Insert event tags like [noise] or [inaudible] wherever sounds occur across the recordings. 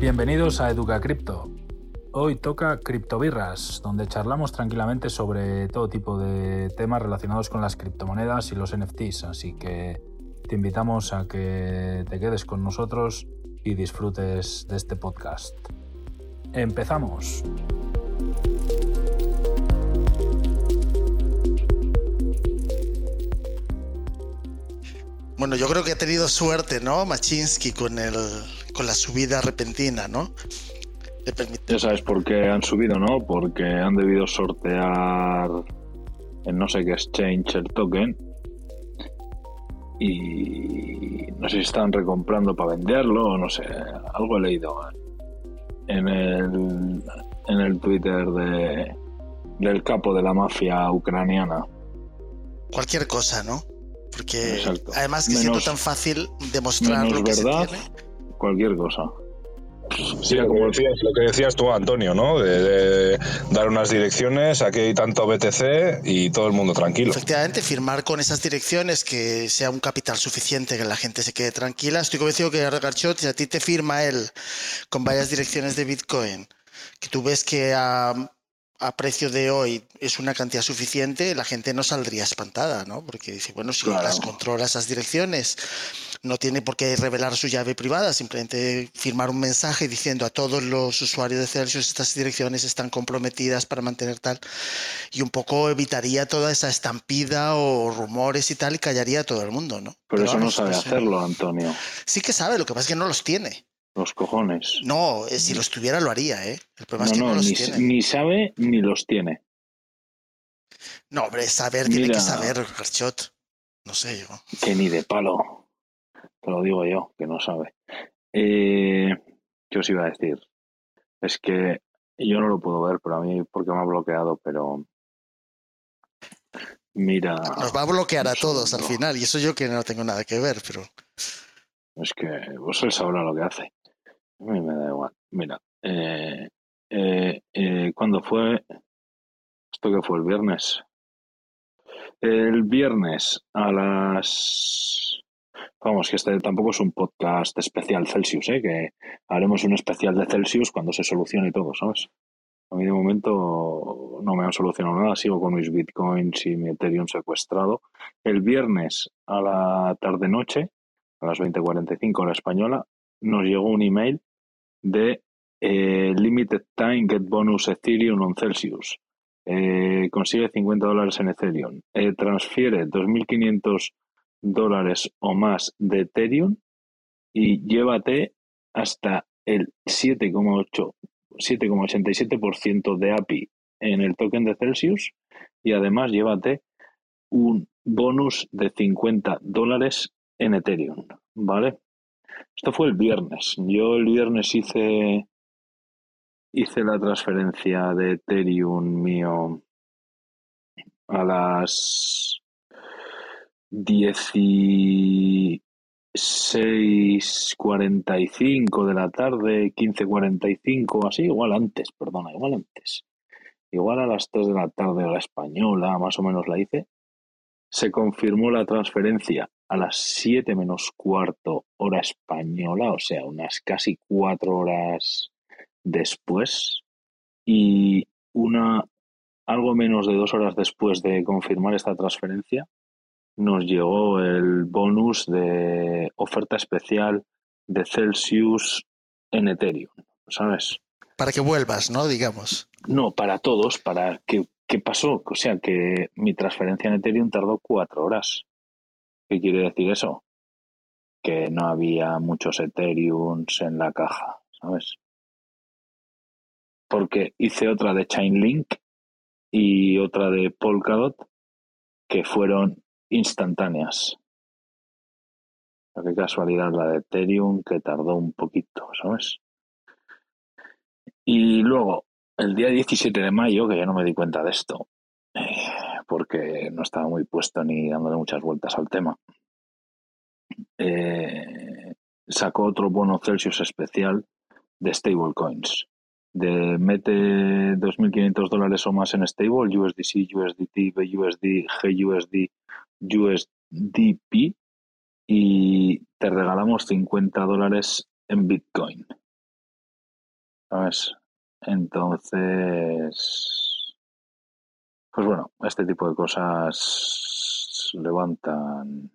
Bienvenidos a Educa Cripto. Hoy toca Criptobirras, donde charlamos tranquilamente sobre todo tipo de temas relacionados con las criptomonedas y los NFTs, así que te invitamos a que te quedes con nosotros y disfrutes de este podcast. Empezamos. Bueno, yo creo que ha tenido suerte, ¿no? Machinsky con el con la subida repentina, ¿no? Ya sabes por qué han subido, ¿no? Porque han debido sortear en no sé qué exchange el token y no sé si están recomprando para venderlo o no sé, algo he leído en el, en el Twitter de, del capo de la mafia ucraniana. Cualquier cosa, ¿no? Porque además que siendo tan fácil demostrar lo que verdad, cualquier cosa. Sí, como decías, lo que decías tú, Antonio, ¿no? De, dar unas direcciones, aquí hay tanto BTC y todo el mundo tranquilo. Efectivamente, firmar con esas direcciones que sea un capital suficiente, que la gente se quede tranquila. Estoy convencido que Garchot, si a ti te firma él con varias direcciones de Bitcoin, que tú ves que a, a precio de hoy es una cantidad suficiente, la gente no saldría espantada, ¿no? Porque dice, bueno, si las controla esas direcciones, no tiene por qué revelar su llave privada, simplemente firmar un mensaje diciendo a todos los usuarios de Celsius estas direcciones están comprometidas para mantener tal, y un poco evitaría toda esa estampida o rumores y tal y callaría a todo el mundo, ¿no? Pero, eso no sabe hacerlo, Antonio. Sí que sabe, lo que pasa es que no los tiene. Los cojones. No, eh, si los tuviera lo haría, ¿eh? El problema es que no, los ni, tiene. Ni sabe ni los tiene. No, hombre, saber tiene que saber, Garchot. No sé yo. Que ni de palo. Te lo digo yo, que no sabe. Eh, ¿Qué os iba a decir? Es que yo no lo puedo ver, pero a mí porque me ha bloqueado, pero mira. Nos va a bloquear a todos al final, y eso yo que no tengo nada que ver, pero. Es que vos él sabrá lo que hace. A mí me da igual. Mira, eh, eh, eh, ¿cuándo fue? ¿Esto que fue el viernes? El viernes a las... Vamos, que este tampoco es un podcast especial Celsius, ¿eh? que haremos un especial de Celsius cuando se solucione todo, ¿sabes? A mí de momento no me han solucionado nada, sigo con mis bitcoins y mi Ethereum secuestrado. El viernes a la tarde-noche, a las 20.45 hora española, nos llegó un email de eh, Limited Time Get Bonus Ethereum on Celsius. Eh, consigue 50 dólares en Ethereum. Eh, transfiere 2.500 dólares o más de Ethereum y llévate hasta el 7,8 7,87% de API en el token de Celsius y además llévate un bonus de 50 dólares en Ethereum, ¿vale? Esto fue el viernes. Yo el viernes hice hice la transferencia de Ethereum mío a las 16.45 de la tarde, 15.45, así, igual antes, perdona, igual antes. Igual a las 3 de la tarde a la española, más o menos la hice. Se confirmó la transferencia a las 7 menos cuarto hora española, o sea, unas casi cuatro horas después. Y una algo menos de dos horas después de confirmar esta transferencia, nos llegó el bonus de oferta especial de Celsius en Ethereum, ¿sabes? Para que vuelvas, ¿no? Digamos. No, para todos, para que ¿Qué pasó? O sea, que mi transferencia en Ethereum tardó cuatro horas. ¿Qué quiere decir eso? Que no había muchos Ethereums en la caja, ¿sabes? Porque hice otra de Chainlink y otra de Polkadot que fueron instantáneas. Qué casualidad la de Ethereum que tardó un poquito, ¿sabes? Y luego, el día 17 de mayo, que ya no me di cuenta de esto, porque no estaba muy puesto ni dándole muchas vueltas al tema, eh, sacó otro bono Celsius especial de stablecoins. De mete 2.500 dólares o más en stable, USDC, USDT, BUSD, GUSD, USDP y te regalamos 50 dólares en Bitcoin. ¿Sabes? Entonces, pues bueno, este tipo de cosas levantan,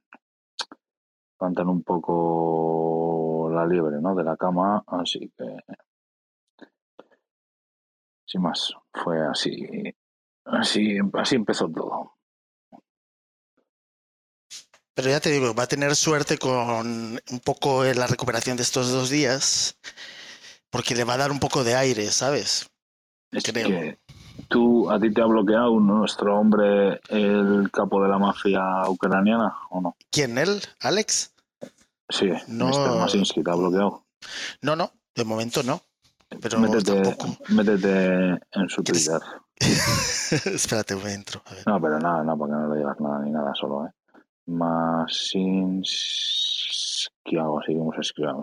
levantan un poco la liebre, ¿no? De la cama, así que, sin más, fue así, así, así empezó todo. Pero ya te digo, va a tener suerte con un poco la recuperación de estos dos días, porque le va a dar un poco de aire, ¿sabes? Es Creo. que tú, a ti te ha bloqueado nuestro hombre, el capo de la mafia ucraniana, ¿o no? ¿Quién él? ¿Alex? Sí, No. Mr. Masinski te ha bloqueado. No, no, de momento no. Pero métete, tampoco. métete en su ¿Quieres- Twitter. [laughs] Espérate, voy entro. A ver. No, pero nada, no, para que no le digas nada ni nada, solo, ¿eh? Masinski, algo así, como se escribe.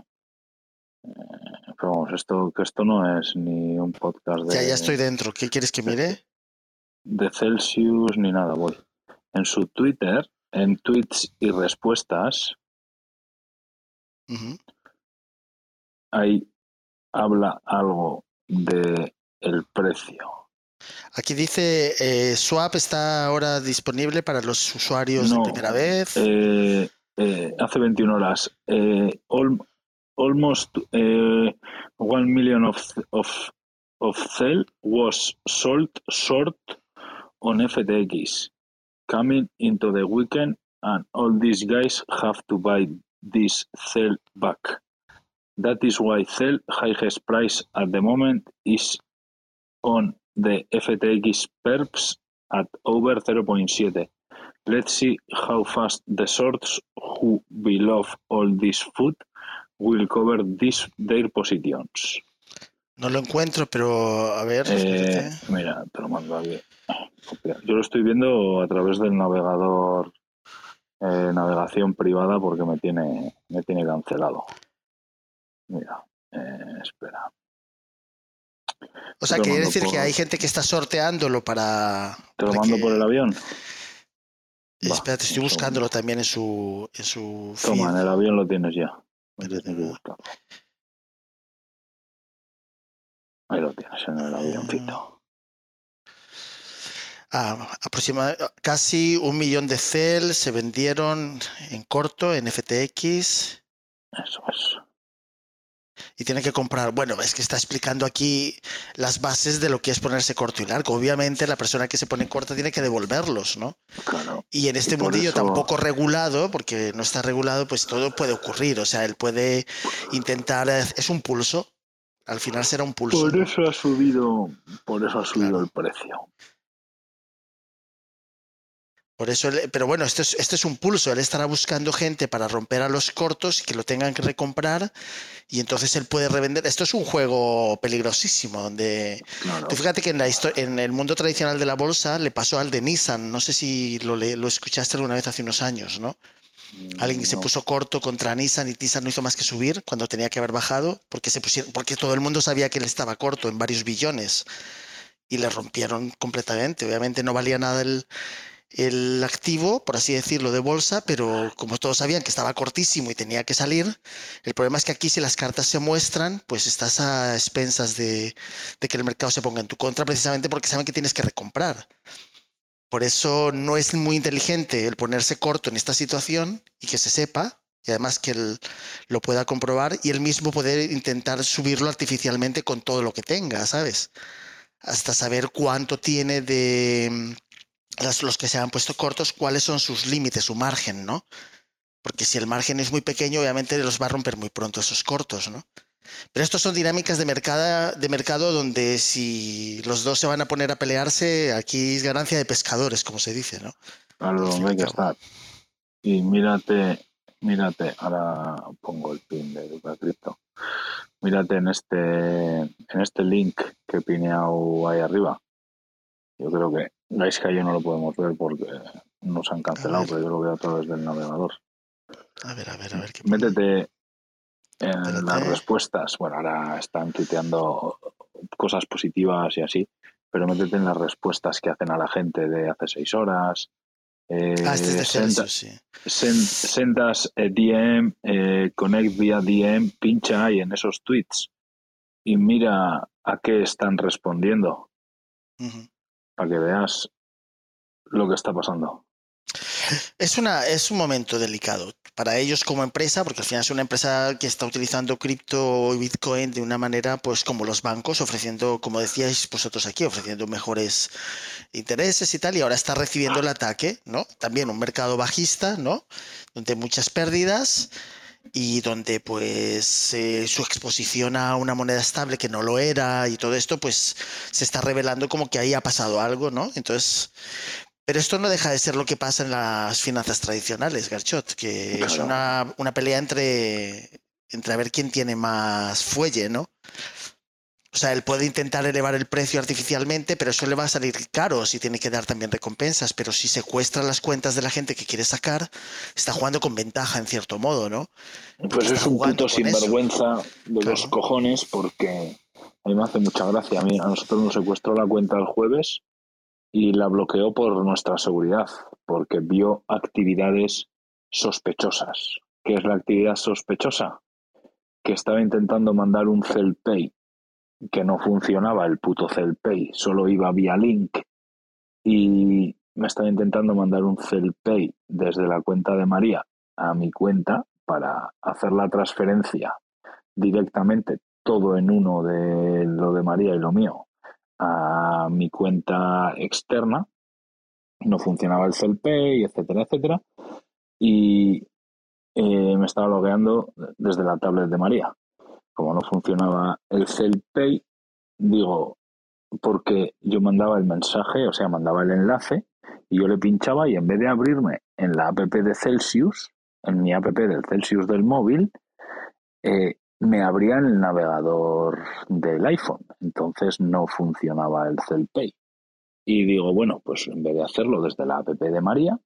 Pero vamos, esto, que esto no es ni un podcast de, Ya, ya estoy dentro. ¿Qué quieres que mire? de Celsius ni nada, voy. En su Twitter, en tweets y respuestas, Ujú. ahí habla algo de el precio. Aquí dice, eh, Swap está ahora disponible para los usuarios No, de primera vez. Eh, eh, hace 21 horas, eh, al- almost eh, one million of, of, of Cell was sold short on FTX, coming into the weekend, and all these guys have to buy this Cell back. That is why Cell highest price at the moment is on the FTX perps at over 0.7. Let's see how fast the shorts who below all this food will cover this, their positions. No lo encuentro, pero a ver. Eh, mira, te lo mando aquí. Copia. Yo lo estoy viendo a través del navegador, eh, navegación privada, porque me tiene, me tiene cancelado. Mira, eh, espera. o sea, quiere decir que hay gente que está sorteándolo para. ¿Te lo para mando que- por el avión? Espérate, estoy buscándolo también en su, en su Toma, en el avión lo tienes ya. Pero tienes que no. buscarlo. Ahí lo tienes en el avioncito. Ah, aproxima- casi un millón de Cell se vendieron en corto en FTX Eso es. Y tiene que comprar. Bueno, es que está explicando aquí las bases de lo que es ponerse corto y largo. Obviamente, la persona que se pone corta tiene que devolverlos, ¿no? Claro. Y en este Y mundillo eso- tampoco regulado, porque no está regulado, pues todo puede ocurrir. O sea, él puede intentar. eh, Es un pulso. Al final será un pulso. Por eso ha subido, por eso ha subido Claro. el precio. Por eso, él- pero bueno, esto es, esto es un pulso. Él estará buscando gente para romper a los cortos y que lo tengan que recomprar y entonces él puede revender. Esto es un juego peligrosísimo donde Claro. tú fíjate que en la histo- en el mundo tradicional de la bolsa le pasó al de Nissan. No sé si lo, lo escuchaste alguna vez hace unos años, ¿no? Alguien que se puso corto contra Nissan y Nissan no hizo más que subir cuando tenía que haber bajado porque se pusieron, porque todo el mundo sabía que él estaba corto en varios billones y le rompieron completamente. Obviamente no valía nada el, el activo, por así decirlo, de bolsa, pero como todos sabían que estaba cortísimo y tenía que salir, el problema es que aquí si las cartas se muestran, pues estás a expensas de, que el mercado se ponga en tu contra precisamente porque saben que tienes que recomprar. Por eso no es muy inteligente el ponerse corto en esta situación y que se sepa, y además que él lo pueda comprobar y él mismo poder intentar subirlo artificialmente con todo lo que tenga, ¿sabes? Hasta saber cuánto tiene de las- los que se han puesto cortos, cuáles son sus límites, su margen, ¿no? Porque si el margen es muy pequeño, obviamente los va a romper muy pronto esos cortos, ¿no? Pero estos son dinámicas de mercado, de mercado donde si los dos se van a poner a pelearse, aquí es ganancia de pescadores, como se dice, ¿no? Hay al que estar. Y mírate, mírate, ahora pongo el pin de Educa Crypto. Mírate en este, en este link que he pineado ahí arriba. Yo creo que, veis que yo no lo podemos ver porque nos han cancelado, pero yo lo veo a través del navegador. A ver, a ver, a ver qué. Métete en las respuestas. Bueno, ahora están tuiteando cosas positivas y así, pero métete en las respuestas que hacen a la gente de hace seis horas. Eh, Ah, este es de senta- sí. send, send us a DM, eh, connect via DM, pincha ahí en esos tweets y mira a qué están respondiendo Ujú. Para que veas lo que está pasando. Es, una, es un momento delicado para ellos como empresa, porque al final es una empresa que está utilizando cripto y Bitcoin de una manera, pues como los bancos, ofreciendo, como decíais vosotros aquí, ofreciendo mejores intereses y tal, y ahora está recibiendo el ataque, ¿no? También un mercado bajista, ¿no? Donde muchas pérdidas y donde pues eh, su exposición a una moneda estable que no lo era y todo esto, pues se está revelando como que ahí ha pasado algo, ¿no? Entonces, pero esto no deja de ser lo que pasa en las finanzas tradicionales, Garchot, que es una, una pelea entre, entre a ver quién tiene más fuelle, ¿no? O sea, él puede intentar elevar el precio artificialmente, pero eso le va a salir caro si tiene que dar también recompensas. Pero si secuestra las cuentas de la gente que quiere sacar, está jugando con ventaja en cierto modo, ¿no? Pues está es un puto con eso. sinvergüenza de los cojones porque a mí me hace mucha gracia. A mí a nosotros nos secuestró la cuenta el jueves y la bloqueó por nuestra seguridad, porque vio actividades sospechosas. ¿Qué es la actividad sospechosa? Que estaba intentando mandar un Pay que no funcionaba el puto Pay, solo iba vía link y me estaba intentando mandar un Pay desde la cuenta de María a mi cuenta para hacer la transferencia directamente todo en uno de lo de María y lo mío a mi cuenta externa. No funcionaba el Pay, etcétera, etcétera. Y eh, me estaba logueando desde la tablet de María. Como no funcionaba el Pay, digo, porque yo mandaba el mensaje, o sea, mandaba el enlace y yo le pinchaba y en vez de abrirme en la app de Celsius, en mi app del Celsius del móvil, eh, me abría en el navegador del iPhone. Entonces no funcionaba el Pay. Y digo, bueno, pues en vez de hacerlo desde la app de María,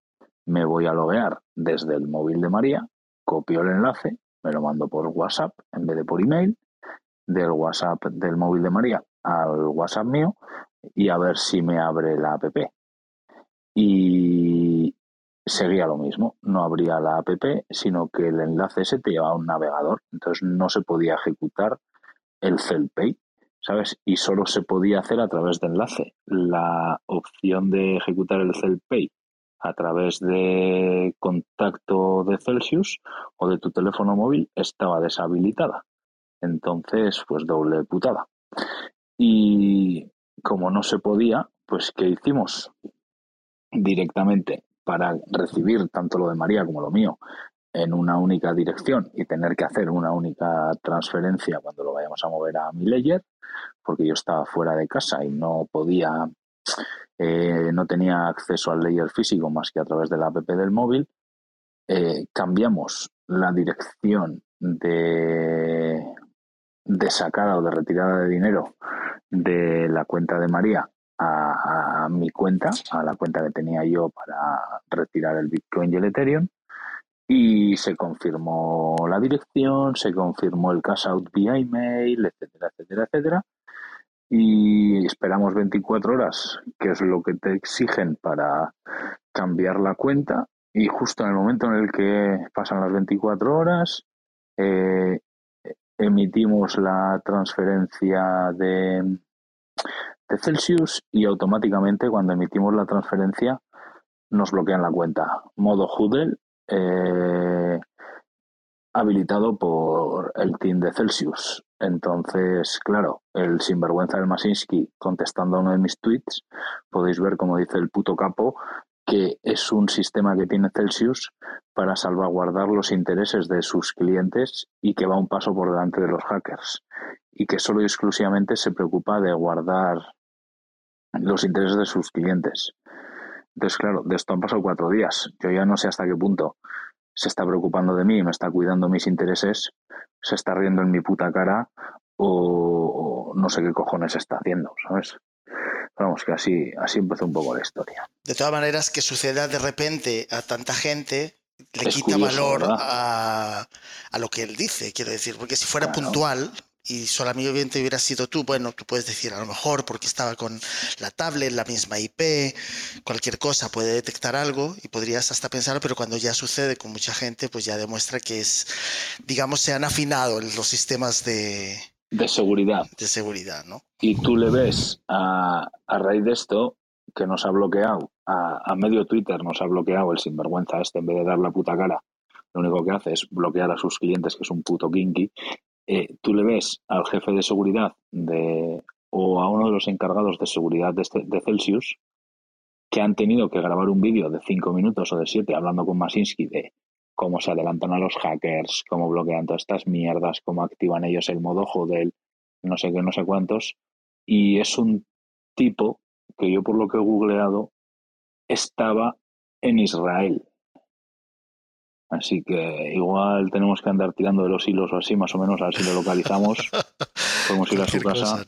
me voy a loguear desde el móvil de María, copio el enlace, me lo mando por WhatsApp en vez de por email, del WhatsApp del móvil de María al WhatsApp mío y a ver si me abre la app. Y seguía lo mismo, no abría la app, sino que el enlace ese te llevaba a un navegador, entonces no se podía ejecutar el Pay, ¿sabes? Y solo se podía hacer a través de enlace. La opción de ejecutar el Pay a través de contacto de Celsius o de tu teléfono móvil estaba deshabilitada. Entonces, pues doble putada. Y como no se podía, pues ¿qué hicimos? Directamente para recibir tanto lo de María como lo mío en una única dirección y tener que hacer una única transferencia cuando lo vayamos a mover a mi layer, porque yo estaba fuera de casa y no podía, eh, no tenía acceso al layer físico más que a través de la app del móvil, eh, cambiamos la dirección de, sacada o de retirada de dinero de la cuenta de María a, a, mi cuenta, a la cuenta que tenía yo para retirar el Bitcoin y el Ethereum. Y se confirmó la dirección, se confirmó el cash out vía email, etcétera, etcétera, etcétera. Y esperamos 24 horas, que es lo que te exigen para cambiar la cuenta. Y justo en el momento en el que pasan las 24 horas, eh, emitimos la transferencia de, de Celsius y automáticamente cuando emitimos la transferencia nos bloquean la cuenta. Modo Hoodle eh, habilitado por el team de Celsius. Entonces, claro, el sinvergüenza del Masinski contestando a uno de mis tweets, podéis ver como dice el puto capo que es un sistema que tiene Celsius para salvaguardar los intereses de sus clientes y que va un paso por delante de los hackers y que solo y exclusivamente se preocupa de guardar los intereses de sus clientes. Entonces, claro, de esto han pasado cuatro días. Yo ya no sé hasta qué punto se está preocupando de mí, me está cuidando mis intereses, se está riendo en mi puta cara o, o no sé qué cojones está haciendo, ¿sabes? Vamos, que así, así empezó un poco la historia. De todas maneras, que suceda de repente a tanta gente le es quita curioso, valor a, a, lo que él dice, quiero decir, porque si fuera claro. puntual y solamente hubiera sido tú, bueno, tú puedes decir a lo mejor porque estaba con la tablet, la misma IP, cualquier cosa puede detectar algo y podrías hasta pensarlo, pero cuando ya sucede con mucha gente, pues ya demuestra que es, digamos, se han afinado los sistemas de, de seguridad. De seguridad, ¿no? Y tú le ves a, a raíz de esto que nos ha bloqueado, a, medio Twitter nos ha bloqueado el sinvergüenza este, en vez de dar la puta cara, lo único que hace es bloquear a sus clientes, que es un puto kinky. Eh, tú le ves al jefe de seguridad de, o a uno de los encargados de seguridad de, este, de Celsius que han tenido que grabar un vídeo de cinco minutos o de siete hablando con Masinsky de cómo se adelantan a los hackers, cómo bloquean todas estas mierdas, cómo activan ellos el modo Hodel, no sé qué, no sé cuántos. Y es un tipo que yo por lo que he googleado estaba en Israel. Así que igual tenemos que andar tirando de los hilos o así, más o menos, a ver si lo localizamos. [laughs] podemos ir a su casa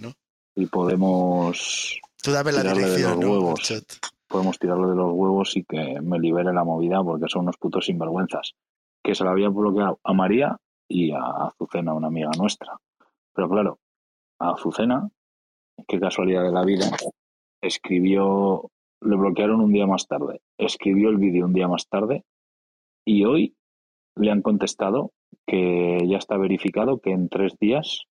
y podemos Tú dame la dirección, de los huevos. Podemos tirarle de los huevos y que me libere la movida porque son unos putos sinvergüenzas. Que se la había bloqueado a María y a Azucena, una amiga nuestra. Pero claro, a Azucena, qué casualidad de la vida, escribió, le bloquearon un día más tarde, escribió el vídeo un día más tarde y hoy le han contestado que ya está verificado que en tres días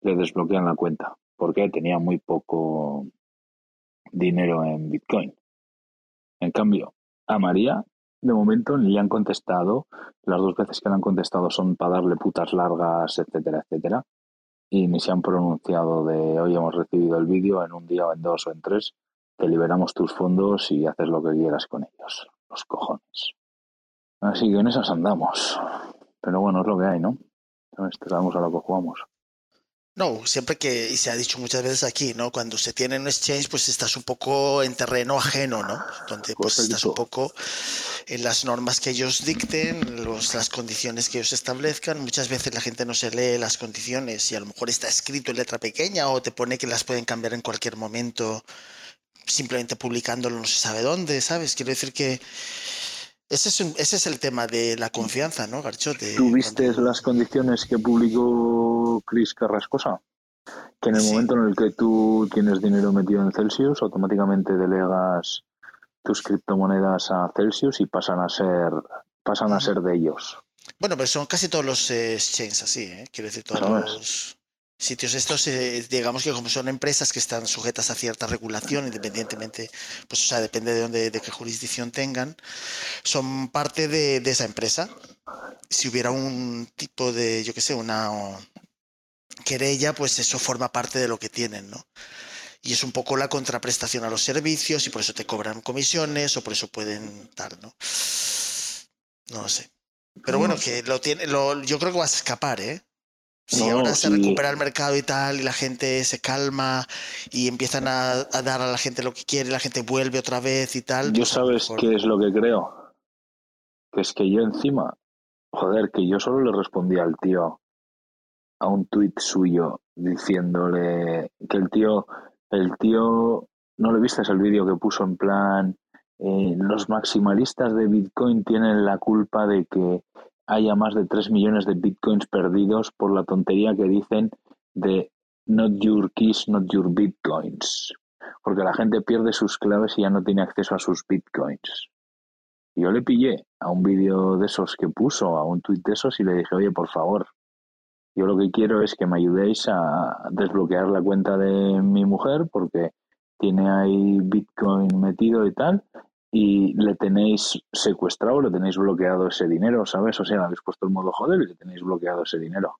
le desbloquean la cuenta porque tenía muy poco dinero en Bitcoin. En cambio, a María, de momento, ni le han contestado. Las dos veces que le han contestado son para darle putas largas, etcétera, etcétera y ni se han pronunciado de hoy hemos recibido el vídeo, en un día o en dos o en tres, te liberamos tus fondos y haces lo que quieras con ellos. Los cojones. Así que en esas andamos. Pero bueno, es lo que hay, ¿no? Entonces, a lo que jugamos. No, siempre que, y se ha dicho muchas veces aquí, ¿no? Cuando se tiene un exchange, pues estás un poco en terreno ajeno, ¿no? Donde pues estás un poco en las normas que ellos dicten, los, las condiciones que ellos establezcan. Muchas veces la gente no se lee las condiciones y a lo mejor está escrito en letra pequeña o te pone que las pueden cambiar en cualquier momento simplemente publicándolo no se sabe dónde, ¿sabes? Quiero decir que ese es, ese es el tema de la confianza, ¿no, Garchote? ¿Tú viste las condiciones que publicó Chris Carrascosa? Que en el momento en el que tú tienes dinero metido en Celsius, automáticamente delegas tus criptomonedas a Celsius y pasan a ser pasan a ser de ellos. Bueno, pero son casi todos los exchanges así, ¿eh? Quiero decir, todos los sitios estos, eh, digamos que como son empresas que están sujetas a cierta regulación, independientemente, pues o sea, depende de dónde, de qué jurisdicción tengan, son parte de, esa empresa. Si hubiera un tipo de, yo qué sé, una querella, pues eso forma parte de lo que tienen, ¿no? Y es un poco la contraprestación a los servicios y por eso te cobran comisiones o por eso pueden dar, ¿no? No lo sé. Pero bueno, que lo tiene, lo, yo creo que vas a escapar, ¿eh? Si ahora se recupera el mercado y tal, y la gente se calma y empiezan a, dar a la gente lo que quiere, la gente vuelve otra vez y tal. Yo pues sabes qué es lo que creo. Que es que yo encima, joder, que yo solo le respondí al tío a un tuit suyo diciéndole que el tío, el tío, ¿no le viste el vídeo que puso en plan, eh, los maximalistas de Bitcoin tienen la culpa de que haya más de 3 millones de bitcoins perdidos por la tontería que dicen de not your keys, not your bitcoins. Porque la gente pierde sus claves y ya no tiene acceso a sus bitcoins. Yo le pillé a un vídeo de esos que puso, a un tuit de esos, y le dije, oye, por favor, yo lo que quiero es que me ayudéis a desbloquear la cuenta de mi mujer porque tiene ahí Bitcoin metido y tal, y le tenéis secuestrado, le tenéis bloqueado ese dinero, ¿sabes? O sea, habéis puesto el modo joder y le tenéis bloqueado ese dinero.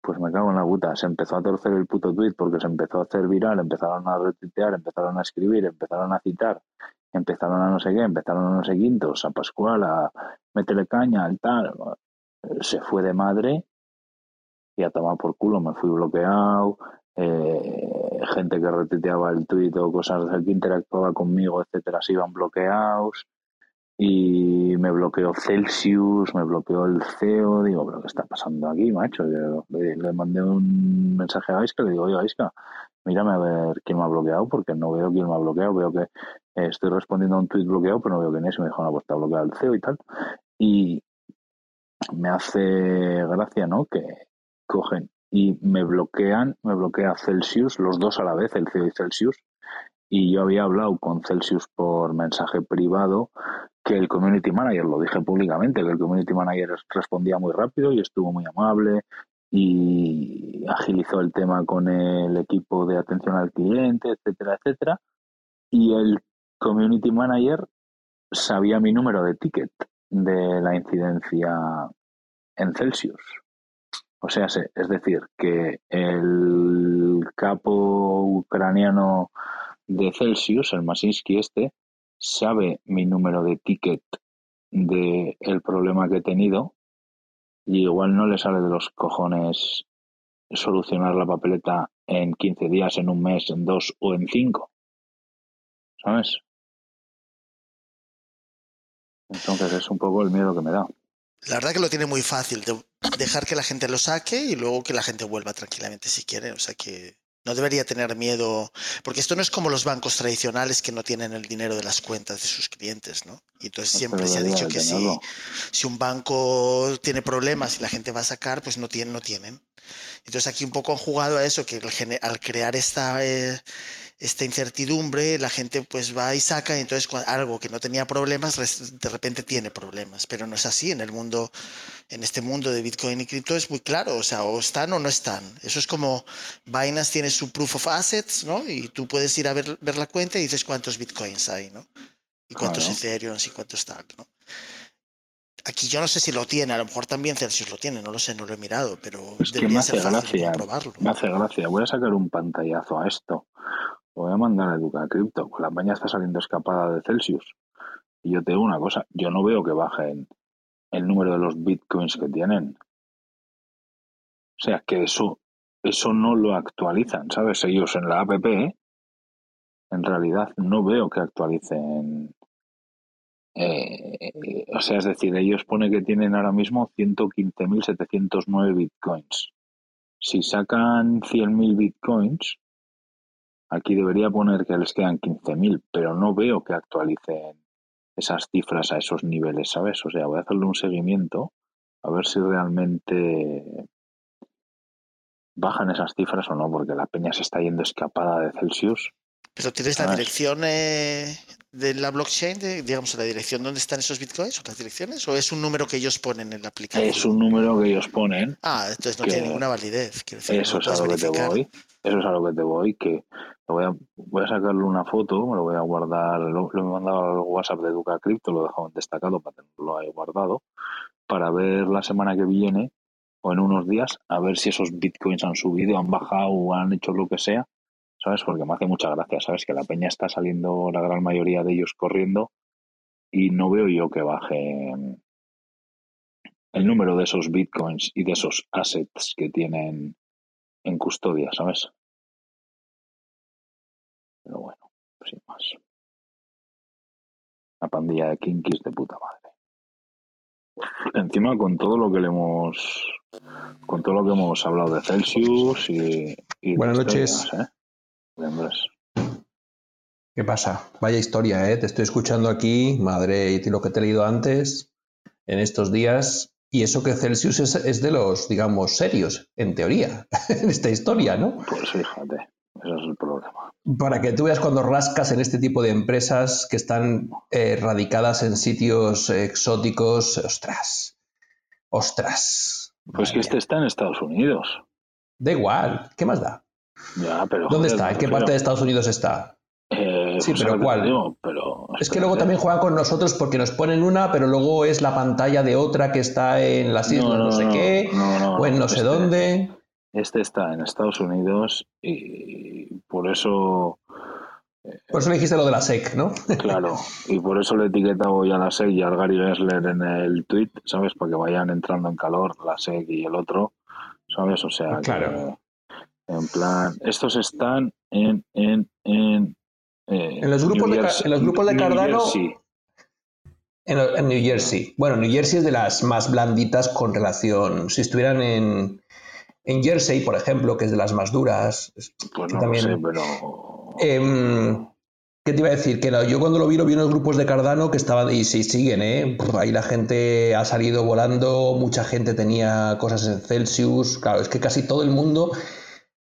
Pues me cago en la puta. Se empezó a torcer el puto tweet porque se empezó a hacer viral, empezaron a retuitear, empezaron a escribir, empezaron a citar, empezaron a no sé qué, empezaron a no sé quintos, a Pascual, a meterle caña, al tal. Se fue de madre y a tomar por culo. Me fui bloqueado, eh, gente que retuiteaba el tuit o cosas que interactuaba conmigo, etcétera, se iban bloqueados y me bloqueó Celsius, me bloqueó el CEO, digo, pero ¿qué está pasando aquí, macho? le, mandé un mensaje a Aiska, le digo, oye, Aiska, mírame a ver quién me ha bloqueado, porque no veo quién me ha bloqueado, veo que estoy respondiendo a un tweet bloqueado, pero no veo quién es, y me dijo, no, pues está bloqueado el CEO y tal. Y me hace gracia, ¿no? Que cogen y me bloquean, me bloquea Celsius, los dos a la vez, el CEO y Celsius, y yo había hablado con Celsius por mensaje privado que el community manager, lo dije públicamente, que el community manager respondía muy rápido y estuvo muy amable, y agilizó el tema con el equipo de atención al cliente, etcétera, etcétera. Y el community manager sabía mi número de ticket de la incidencia en Celsius. O sea, es decir, que el capo ucraniano de Celsius, el Masinsky este, sabe mi número de ticket del el problema que he tenido y igual no le sale de los cojones solucionar la papeleta en 15 días, en un mes, en dos o en cinco. ¿Sabes? Entonces es un poco el miedo que me da. La verdad que lo tiene muy fácil, de dejar que la gente lo saque y luego que la gente vuelva tranquilamente si quiere. O sea que no debería tener miedo, porque esto no es como los bancos tradicionales que no tienen el dinero de las cuentas de sus clientes, ¿no? Y entonces siempre se ha dicho que si, si un banco tiene problemas y la gente va a sacar, pues no tienen, no tienen. Entonces aquí un poco han jugado a eso, que al crear esta, eh, esta incertidumbre, la gente pues va y saca, y entonces algo que no tenía problemas, de repente tiene problemas, pero no es así en el mundo, en este mundo de Bitcoin y cripto es muy claro, o sea, o están o no están. Eso es como Binance tiene su proof of assets, ¿no? Y tú puedes ir a ver, ver la cuenta y dices cuántos Bitcoins hay, ¿no? Y cuántos Ethereum y cuántos tal, ¿no? Aquí yo no sé si lo tiene, a lo mejor también Celsius lo tiene, no lo sé, no lo he mirado, pero es que me hace gracia. Me hace gracia. Voy a sacar un pantallazo a esto. voy a mandar a Educa Crypto. La paña está saliendo escapada de Celsius. Y yo te digo una cosa, yo no veo que bajen el número de los bitcoins que tienen. O sea, que eso, eso no lo actualizan, ¿sabes? Ellos en la app, en realidad no veo que actualicen eh, o sea, es decir, ellos pone que tienen ahora mismo 115.709 bitcoins. Si sacan 100.000 bitcoins, aquí debería poner que les quedan 15.000, pero no veo que actualicen esas cifras a esos niveles, ¿sabes? O sea, voy a hacerle un seguimiento a ver si realmente bajan esas cifras o no, porque la peña se está yendo escapada de Celsius pero tienes la dirección eh, de la blockchain, de, digamos, la dirección donde están esos bitcoins, otras direcciones, o es un número que ellos ponen en la aplicación? Es un número que ellos ponen. Ah, entonces no tiene ninguna validez. eso es a lo que te voy. Eso es a lo que te voy, que voy a, voy a sacarle una foto, me lo voy a guardar, lo, he mandado al WhatsApp de Educa Crypto, lo he dejado en destacado para tenerlo ahí guardado, para ver la semana que viene o en unos días, a ver si esos bitcoins han subido, han bajado o han hecho lo que sea, ¿sabes? Porque me hace mucha gracia, ¿sabes? Que la peña está saliendo, la gran mayoría de ellos corriendo y no veo yo que baje el número de esos bitcoins y de esos assets que tienen en custodia, ¿sabes? Pero bueno, sin más. Una pandilla de kinkis de puta madre. Encima con todo lo que le hemos con todo lo que hemos hablado de Celsius y, Buenas noches. ¿eh? ¿Qué pasa? Vaya historia, ¿eh? Te estoy escuchando aquí, madre, y lo que te he leído antes, en estos días, y eso que Celsius es, de los, digamos, serios, en teoría, [laughs] en esta historia, ¿no? Pues fíjate, ese es el problema. Para que tú veas cuando rascas en este tipo de empresas que están eh, radicadas en sitios exóticos, ostras, ostras. Pues que este está en Estados Unidos. Da igual, ¿qué más da? Pero, ¿Dónde está? ¿En qué parte de Estados Unidos está? Eh, sí, pero ¿cuál? es que luego también juegan con nosotros porque nos ponen una, pero luego es la pantalla de otra que está en las islas no, sé qué, o en no sé este, dónde. Este está en Estados Unidos y por eso... Por eso le dijiste lo de la SEC, ¿no? Claro, y por eso le he etiquetado ya a la SEC y al Gary Gessler en el tweet, ¿sabes? Para que vayan entrando en calor la SEC y el otro, ¿sabes? O sea, claro. En plan, estos están en, en, en, eh, en los grupos de, en los grupos de Cardano. En, en, New Jersey. Bueno, New Jersey es de las más blanditas con relación. Si estuvieran en, en Jersey, por ejemplo, que es de las más duras. Pues no también, sé, pero. Eh, ¿Qué te iba a decir? Que yo cuando lo vi, lo vi en los grupos de Cardano que estaban, y sí, siguen, ¿eh? Ahí la gente ha salido volando, mucha gente tenía cosas en Celsius. Claro, es que casi todo el mundo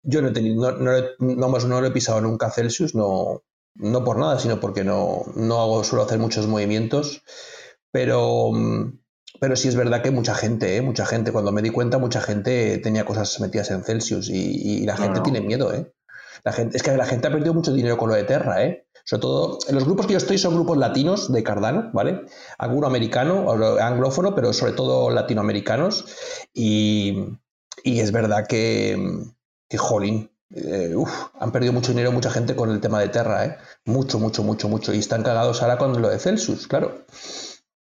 yo no he tenido, no, no, no, he pisado nunca Celsius, no, no por nada, sino porque no, no hago, suelo hacer muchos movimientos. Pero pero sí es verdad que mucha gente, ¿eh? mucha gente, cuando me di cuenta, mucha gente tenía cosas metidas en Celsius y, la gente tiene miedo, ¿eh? La gente, es que la gente ha perdido mucho dinero con lo de Terra, ¿eh? Sobre todo, en los grupos que yo estoy son grupos latinos de Cardano, ¿vale? Alguno americano, anglófono, pero sobre todo latinoamericanos. Y, es verdad que, que jolín, eh, han perdido mucho dinero mucha gente con el tema de Terra, ¿eh? Mucho, mucho, mucho, mucho. Y están cagados ahora con lo de Celsius, claro.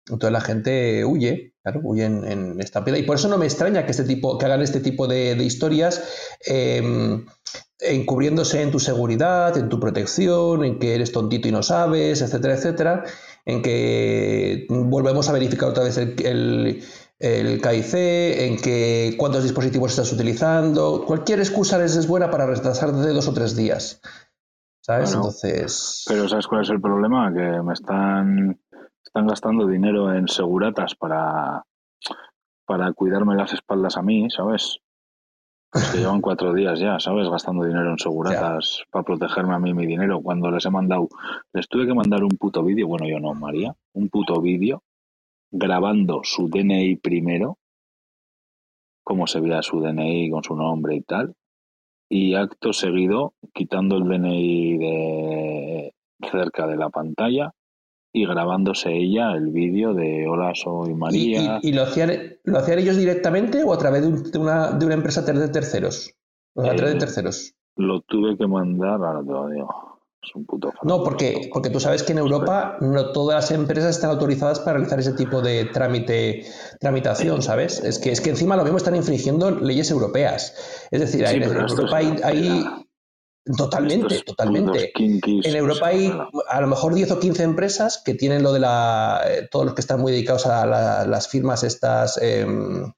Entonces la gente huye, claro, huye en, esta pila. Y por eso no me extraña que, este tipo, que hagan este tipo de, historias em, encubriéndose en tu seguridad, en tu protección, en que eres tontito y no sabes, etcétera, etcétera, en que volvemos a verificar otra vez el, el, KIC, en que cuántos dispositivos estás utilizando. Cualquier excusa les es buena para retrasar de dos o tres días. ¿Sabes? Entonces. Pero ¿sabes cuál es el problema? Que me están están gastando dinero en seguratas para, para cuidarme las espaldas a mí, ¿sabes? Pues que llevan cuatro días ya, ¿sabes? Gastando dinero en seguratas para protegerme a mí mi dinero. Cuando les he mandado, les tuve que mandar un puto vídeo, bueno, yo no, María, un puto vídeo grabando su DNI primero, cómo se veía su DNI con su nombre y tal, y acto seguido quitando el DNI de cerca de la pantalla y grabándose ella el vídeo de Hola, soy María. ¿Y, lo, hacían, lo hacían ellos directamente o a través de, una, de una empresa de terceros? a través de eh, terceros. Lo tuve que mandar, ahora te lo digo. Es un puto No, porque, porque tú sabes que en Europa no todas las empresas están autorizadas para realizar ese tipo de trámite, tramitación, ¿sabes? Es que, es que encima lo mismo están infringiendo leyes europeas. Es decir, en Europa hay Totalmente, totalmente. En Europa hay a lo mejor 10 o 15 empresas que tienen lo de la. Eh, todos los que están muy dedicados a las firmas estas em,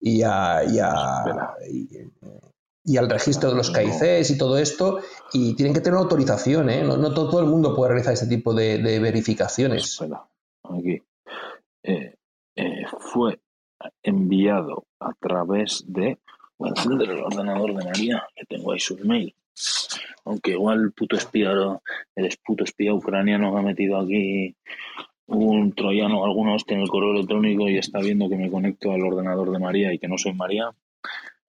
y, a, y, y, al registro de los KICs y todo esto, y tienen que tener una autorización, ¿eh? No, todo, el mundo puede realizar este tipo de, verificaciones. aquí. Eh, eh, fue enviado a través de. Voy a encender el ordenador de María, que tengo ahí sus mails. Aunque igual el puto espía, el puto espía ucraniano ha metido aquí un troyano, algunos en el correo electrónico y está viendo que me conecto al ordenador de María y que no soy María.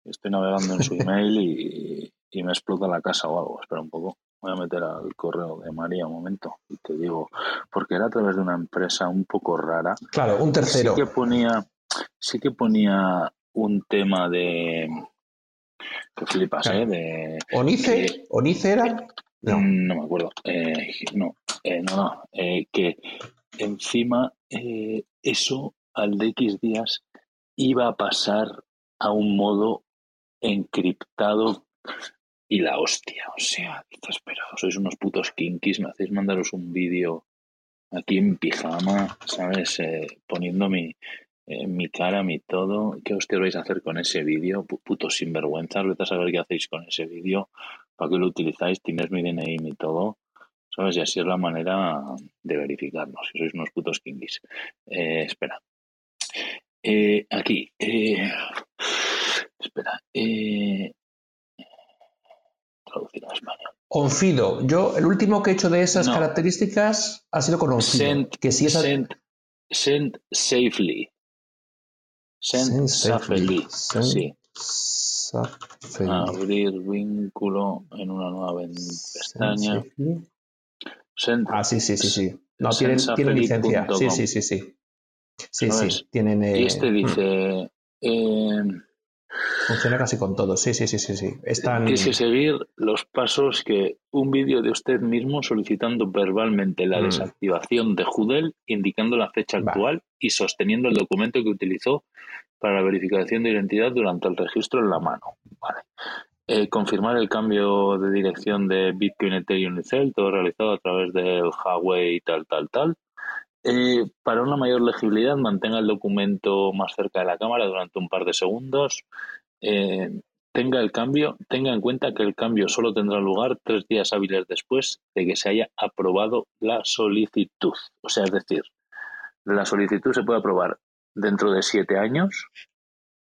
Estoy navegando en su [laughs] email y, me explota la casa o algo. Espera un poco. Voy a meter al correo de María un momento y te digo, porque era a través de una empresa un poco rara. Claro, un tercero. Sí que ponía, sí que ponía un tema de, que flipas, ¿eh? De, ¿Onice? ¿Onice era? No. Mm, no me acuerdo. Eh, no, eh, no, no. Eh, que encima eso al de X días iba a pasar a un modo encriptado y la hostia. O sea, espera, sois unos putos kinkis, me hacéis mandaros un vídeo aquí en pijama, ¿sabes? poniendo mi, mi cara, mi todo. ¿Qué hostia vais a hacer con ese vídeo? Putos sinvergüenzas, vete a saber qué hacéis con ese vídeo, para qué lo utilizáis, tienes mi DNI, mi todo. ¿Sabes? Y así es la manera de verificarnos, si sois unos putos kingis. Eh, espera. Eh, aquí. Eh, espera. traducir a español. Confido. Yo, el último que he hecho de esas características ha sido con Onfido. que si send safely. Send safely. Sí. Abrir vínculo en una nueva pestaña. ah, sí, sí, sí, sí. No, tienen, tienen licencia. Sí, sí, sí, sí. Sí, sí. Tienen, y este dice. Eh, [clears throat] Funciona casi con todo, sí, sí, sí, sí. sí. Están... Dice seguir los pasos que un vídeo de usted mismo solicitando verbalmente la mm. desactivación de Judel, indicando la fecha actual y sosteniendo el documento que utilizó para la verificación de identidad durante el registro en la mano. Vale. Eh, confirmar el cambio de dirección de Bitcoin, Ethereum y Cel, todo realizado a través del Huawei tal, tal, tal. Eh, para una mayor legibilidad, mantenga el documento más cerca de la cámara durante un par de segundos. Eh, tenga el cambio, tenga en cuenta que el cambio solo tendrá lugar tres días hábiles después de que se haya aprobado la solicitud. O sea, es decir, la solicitud se puede aprobar dentro de siete años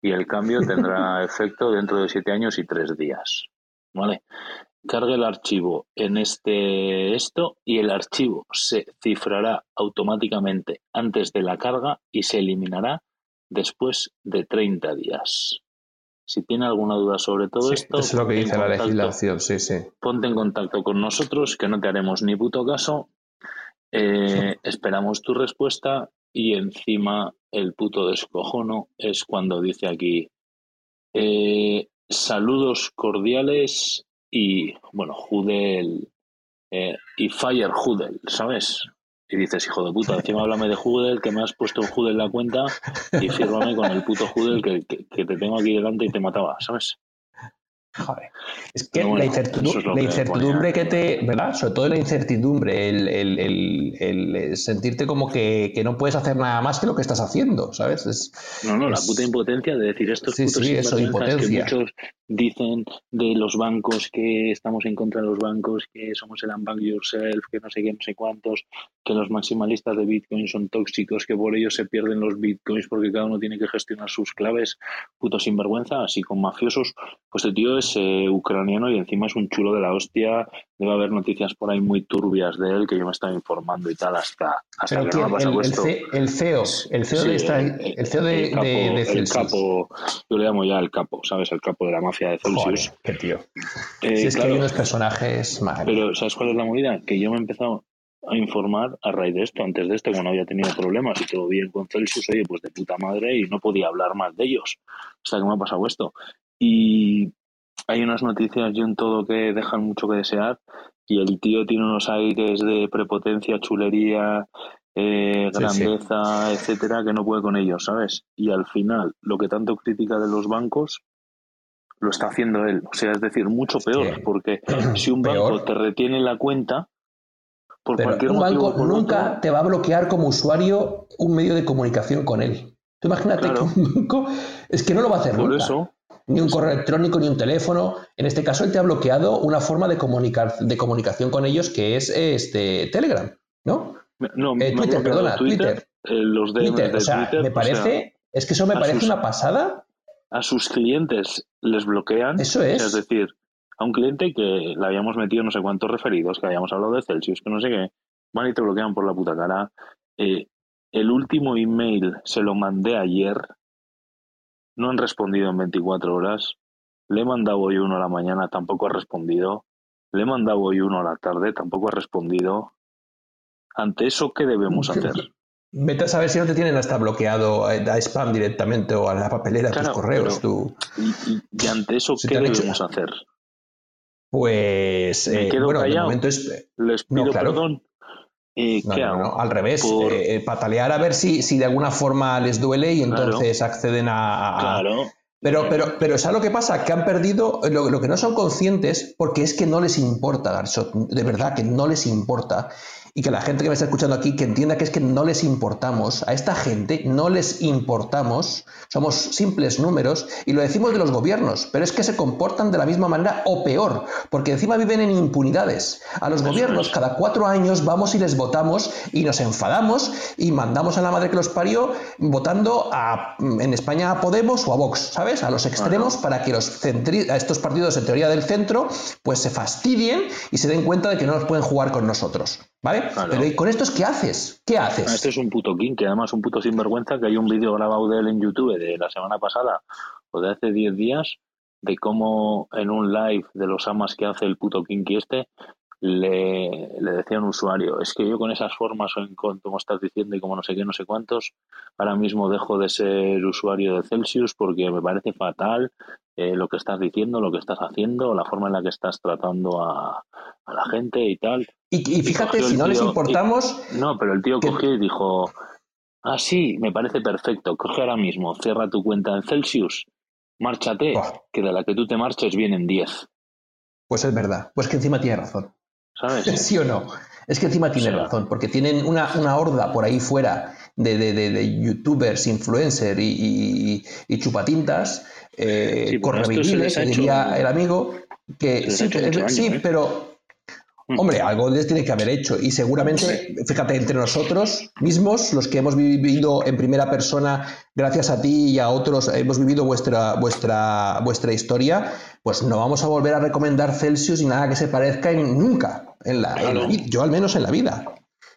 y el cambio [laughs] tendrá efecto dentro de siete años y tres días. ¿Vale? cargue el archivo en este esto y el archivo se cifrará automáticamente antes de la carga y se eliminará después de 30 días. Si tiene alguna duda sobre todo esto, es lo que dice la legislación, sí, sí. Ponte en contacto con nosotros, que no te haremos ni puto caso. Eh, [laughs] esperamos tu respuesta y encima el puto descojono es cuando dice aquí eh, saludos cordiales y bueno, Judel eh, y Fire Judel, ¿sabes? Y dices, hijo de puta, encima háblame de Judel, que me has puesto en Judel la cuenta y fírmame con el puto Judel que, que, te tengo aquí delante y te mataba, ¿sabes? Joder. Es que la, incertidumbre, que, te. ¿Verdad? Sobre todo la incertidumbre, el, sentirte como que, no puedes hacer nada más que lo que estás haciendo, ¿sabes? no, no, la puta impotencia de decir esto sí, sí, eso, impotencia. que muchos dicen de los bancos que estamos en contra de los bancos, que somos el unbank yourself, que no sé qué, no sé cuántos, que los maximalistas de Bitcoin son tóxicos, que por ello se pierden los Bitcoins porque cada uno tiene que gestionar sus claves, puto sinvergüenza, así con mafiosos. Pues el tío es eh, ucraniano y encima es un chulo de la hostia. Debe haber noticias por ahí muy turbias de él que yo me estaba informando y tal hasta, hasta que no me el, el, CEO, el CEO de esta, el CEO de, capo, el capo, yo le llamo ya el capo, ¿sabes? El capo de la mafia de Celsius. qué tío. Eh, si es que hay unos personajes Pero ¿sabes cuál es la movida? Que yo me he empezado a informar a raíz de esto. Antes de esto, cuando había tenido problemas y todo bien con Celsius, oye, pues de puta madre y no podía hablar más de ellos. Hasta que me ha pasado esto. Y hay unas noticias y un todo que dejan mucho que desear y el tío tiene unos aires de prepotencia, chulería, eh, grandeza, etcétera, que no puede con ellos, ¿sabes? Y al final, lo que tanto critica de los bancos, lo está haciendo él. O sea, es decir, mucho peor, porque [clears throat] si un banco te retiene la cuenta, por cualquier un banco nunca te va a bloquear como usuario un medio de comunicación con él. Tú imagínate que un banco es que no lo va a hacer por nunca. Eso, ni un correo electrónico, ni un teléfono. En este caso, él te ha bloqueado una forma de, comunicar, de comunicación con ellos que es este Telegram, ¿no? No, eh, Twitter, perdona, Twitter. Eh, los de, Twitter, o sea, me parece, es que eso me parece una pasada. A sus clientes les bloquean. Eso es. Es decir, a un cliente que le habíamos metido no sé cuántos referidos, que habíamos hablado de Celsius, que no sé qué, van y te bloquean por la puta cara. Eh, el último email se lo mandé ayer no han respondido en 24 horas. Le he mandado hoy uno a la mañana, tampoco ha respondido. Le he mandado hoy uno a la tarde, tampoco ha respondido. Ante eso, ¿qué debemos [laughs] hacer? Vete a saber si no te tienen hasta bloqueado a spam directamente o a la papelera de tus correos. tú. Y, ante eso, ¿qué debemos hacer? Pues. ¿Me eh, quedo bueno, callado? es... Les pido perdón. No, al revés, eh, eh, patalear a ver si, si de alguna forma les duele y entonces acceden a... Claro. Pero, pero, pero ¿sabes lo que pasa? Que han perdido lo, lo, que no son conscientes porque es que no les importa, Garchot, de verdad que no les importa y que la gente que me está escuchando aquí que entienda que es que no les importamos, a esta gente no les importamos, somos simples números y lo decimos de los gobiernos, pero es que se comportan de la misma manera o peor, porque encima viven en impunidades. A los gobiernos cada cuatro años vamos y les votamos y nos enfadamos y mandamos a la madre que los parió votando a, en España a Podemos o a Vox, ¿sabes? A los extremos para que los a estos partidos en teoría del centro pues se fastidien y se den cuenta de que no nos pueden jugar con nosotros. ¿Vale? Pero ¿y con estos qué haces? ¿Qué haces? Este es un puto king, que además un puto sinvergüenza, que hay un vídeo grabado de él en YouTube de la semana pasada o de hace 10 días, de cómo en un live de los amas que hace el puto kinky este, le, le, decía a un usuario, es que yo con esas formas, como estás diciendo y como no sé qué, no sé cuántos, ahora mismo dejo de ser usuario de Celsius porque me parece fatal eh, lo que estás diciendo, lo que estás haciendo, la forma en la que estás tratando a, la gente y tal. Y, fíjate, si no les importamos... no, pero el tío cogió y dijo, ah, sí, me parece perfecto, coge ahora mismo, cierra tu cuenta en Celsius, márchate, que de la que tú te marches vienen 10. Pues es verdad, pues que encima tiene razón. ¿Sabes? [laughs] ¿Sí o no? Es que encima tiene razón, porque tienen una, una horda por ahí fuera de, de, de, youtubers, influencers y, y, chupatintas, eh, sí, diría el amigo, que sí, ¿eh? pero Mm. Hombre, algo les tiene que haber hecho. Y seguramente, fíjate, entre nosotros mismos, los que hemos vivido en primera persona, gracias a ti y a otros, hemos vivido vuestra, vuestra, vuestra historia, pues no vamos a volver a recomendar Celsius y nada que se parezca en, nunca. En la, en la vida. Yo al menos en la vida.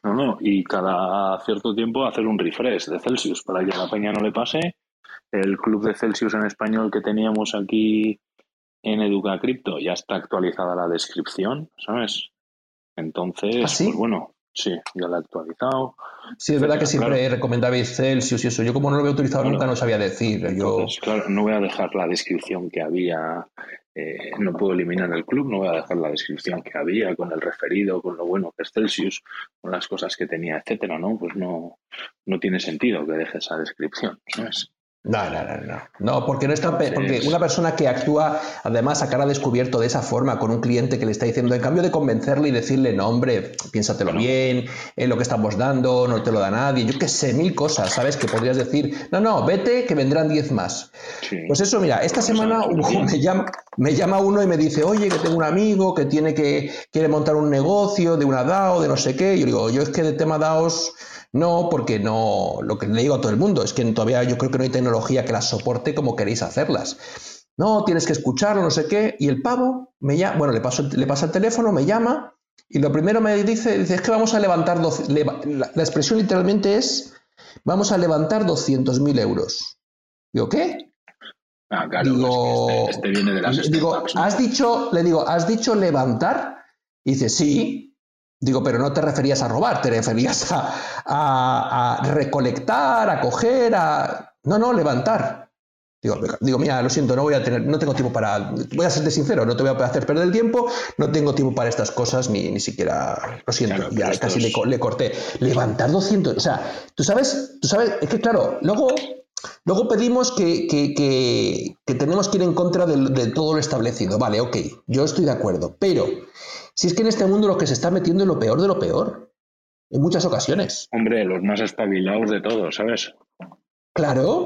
No, no, y cada cierto tiempo hacer un refresh de Celsius para que a la peña no le pase. El club de Celsius en español que teníamos aquí en Educa Cripto ya está actualizada la descripción, ¿sabes? Entonces, ¿Ah, sí? pues bueno, sí, ya la he actualizado. Sí, es verdad que siempre claro. recomendabais Celsius y eso. Yo como no lo había utilizado Claro. nunca no sabía decir. Yo... Entonces, claro, no voy a dejar la descripción que había, eh, no puedo eliminar el club, no voy a dejar la descripción que había con el referido, con lo bueno que es Celsius, con las cosas que tenía, etcétera, ¿no? Pues no, no tiene sentido que deje esa descripción, ¿sabes? No, no, no, no. No, porque no está porque Entonces- una persona que actúa además a cara descubierto de esa forma con un cliente que le está diciendo, en cambio de convencerle y decirle, no, hombre, piénsatelo bien, es lo que estamos dando, no te lo da nadie, yo qué sé, mil cosas, ¿sabes? Que podrías decir, no, no, vete, que vendrán diez más. Sí. Pues eso, mira, esta semana hubo- bien. me llama, me llama uno y me dice, oye, que tengo un amigo que tiene que quiere montar un negocio de una DAO, de no sé qué. Y yo digo, yo es que de tema DAOs no, porque no, lo que le digo a todo el mundo es que todavía yo creo que no hay tecnología que las soporte como queréis hacerlas. No, tienes que escucharlo, no sé qué. Y el pavo me llama, bueno, le paso, le pasa el teléfono, me llama y lo primero me dice, dice, es que vamos a levantar, 12 leva- la, la expresión literalmente es, vamos a levantar 200.000 euros. Digo, ¿qué? Ah, claro, digo, es que este, este viene de las digo, startups, ¿no? has dicho, le digo, ¿has dicho levantar? Y dice, sí. Digo, pero no te referías a robar, te referías a, a- a recolectar, a coger, a. No, no, levantar. Digo, digo, mira, lo siento, no voy a tener, no tengo tiempo para. Voy a serte sincero, no te voy a hacer perder el tiempo, no tengo tiempo para estas cosas, ni, ni siquiera. Lo siento, Claro, ya casi es- le, le corté. Levantar 200. O sea, tú sabes, tú sabes, es que claro, luego Luego pedimos que, que- que- que tenemos que ir en contra de, todo lo establecido. Vale, ok, yo estoy de acuerdo. Pero si es que en este mundo lo que se está metiendo es lo peor de lo peor. En muchas ocasiones. Hombre, los más espabilados de todos, ¿sabes? Claro,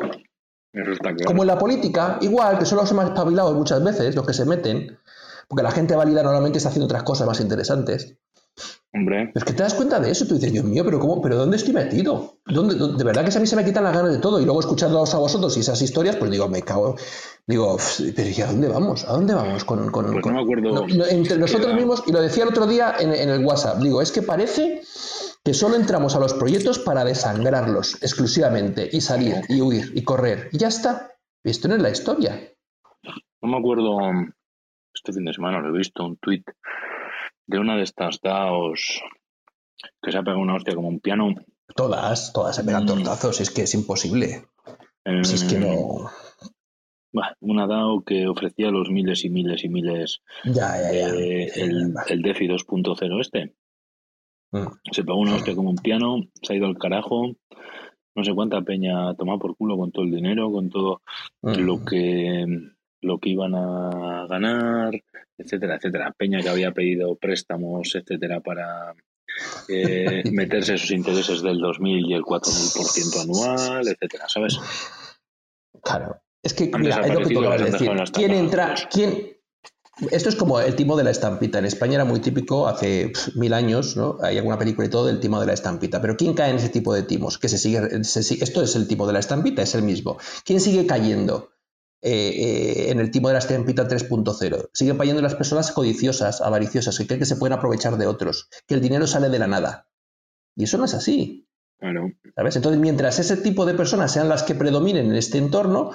Eso está claro. como en la política, igual, que son los más espabilados muchas veces, los que se meten, porque la gente válida normalmente está haciendo otras cosas más interesantes. Hombre, Pero es que te das cuenta de eso y tú dices, Dios mío, pero ¿cómo? ¿Pero dónde estoy metido? ¿Dónde, dónde- de verdad que a mí se me quitan las ganas de todo. Y luego escuchándoos a vosotros y esas historias, pues digo, me cago. Digo, "Pff, pero ¿y a dónde vamos? ¿A dónde vamos con, con- Pues no me acuerdo. No, entre nosotros Era- mismos, y lo decía el otro día en, en el WhatsApp, digo, es que parece que solo entramos a los proyectos para desangrarlos exclusivamente y salir y huir y correr. Y ya está. Esto no es la historia. no me acuerdo, este fin de semana lo he visto, un tuit de una de estas DAOs que se ha pegado una hostia como un piano. Todas, todas se pegan Mm. tortazos, es que es imposible. Si es que no. Bah, Una DAO que ofrecía los miles y miles y miles Ya, ya, ya. de el, el DeFi 2.0 este. Mm. Se pegó una hostia como un piano, se ha ido al carajo. No sé cuánta peña ha tomado por culo con todo el dinero, con todo Mm. lo que lo que iban a ganar, etcétera, etcétera. Peña que había pedido préstamos, etcétera, para eh, [laughs] meterse esos intereses del 2000 y el 4000% anual, etcétera, ¿sabes? Claro. Es que, mira, es lo que tú acabas de decir. ¿Quién entra? ¿Quién? Esto es como el timo de la estampita. En España era muy típico hace mil años, ¿no? Hay alguna película y todo del timo de la estampita. Pero ¿quién cae en ese tipo de timos? Que se sigue, se sigue- esto es el timo de la estampita, es el mismo. ¿Quién sigue cayendo eh, eh, en el timo de la estampita 3.0? Siguen cayendo las personas codiciosas, avariciosas, que creen que se pueden aprovechar de otros, que el dinero sale de la nada. Y eso no es así. Bueno, ¿Sabes? Entonces, mientras ese tipo de personas sean las que predominen en este entorno,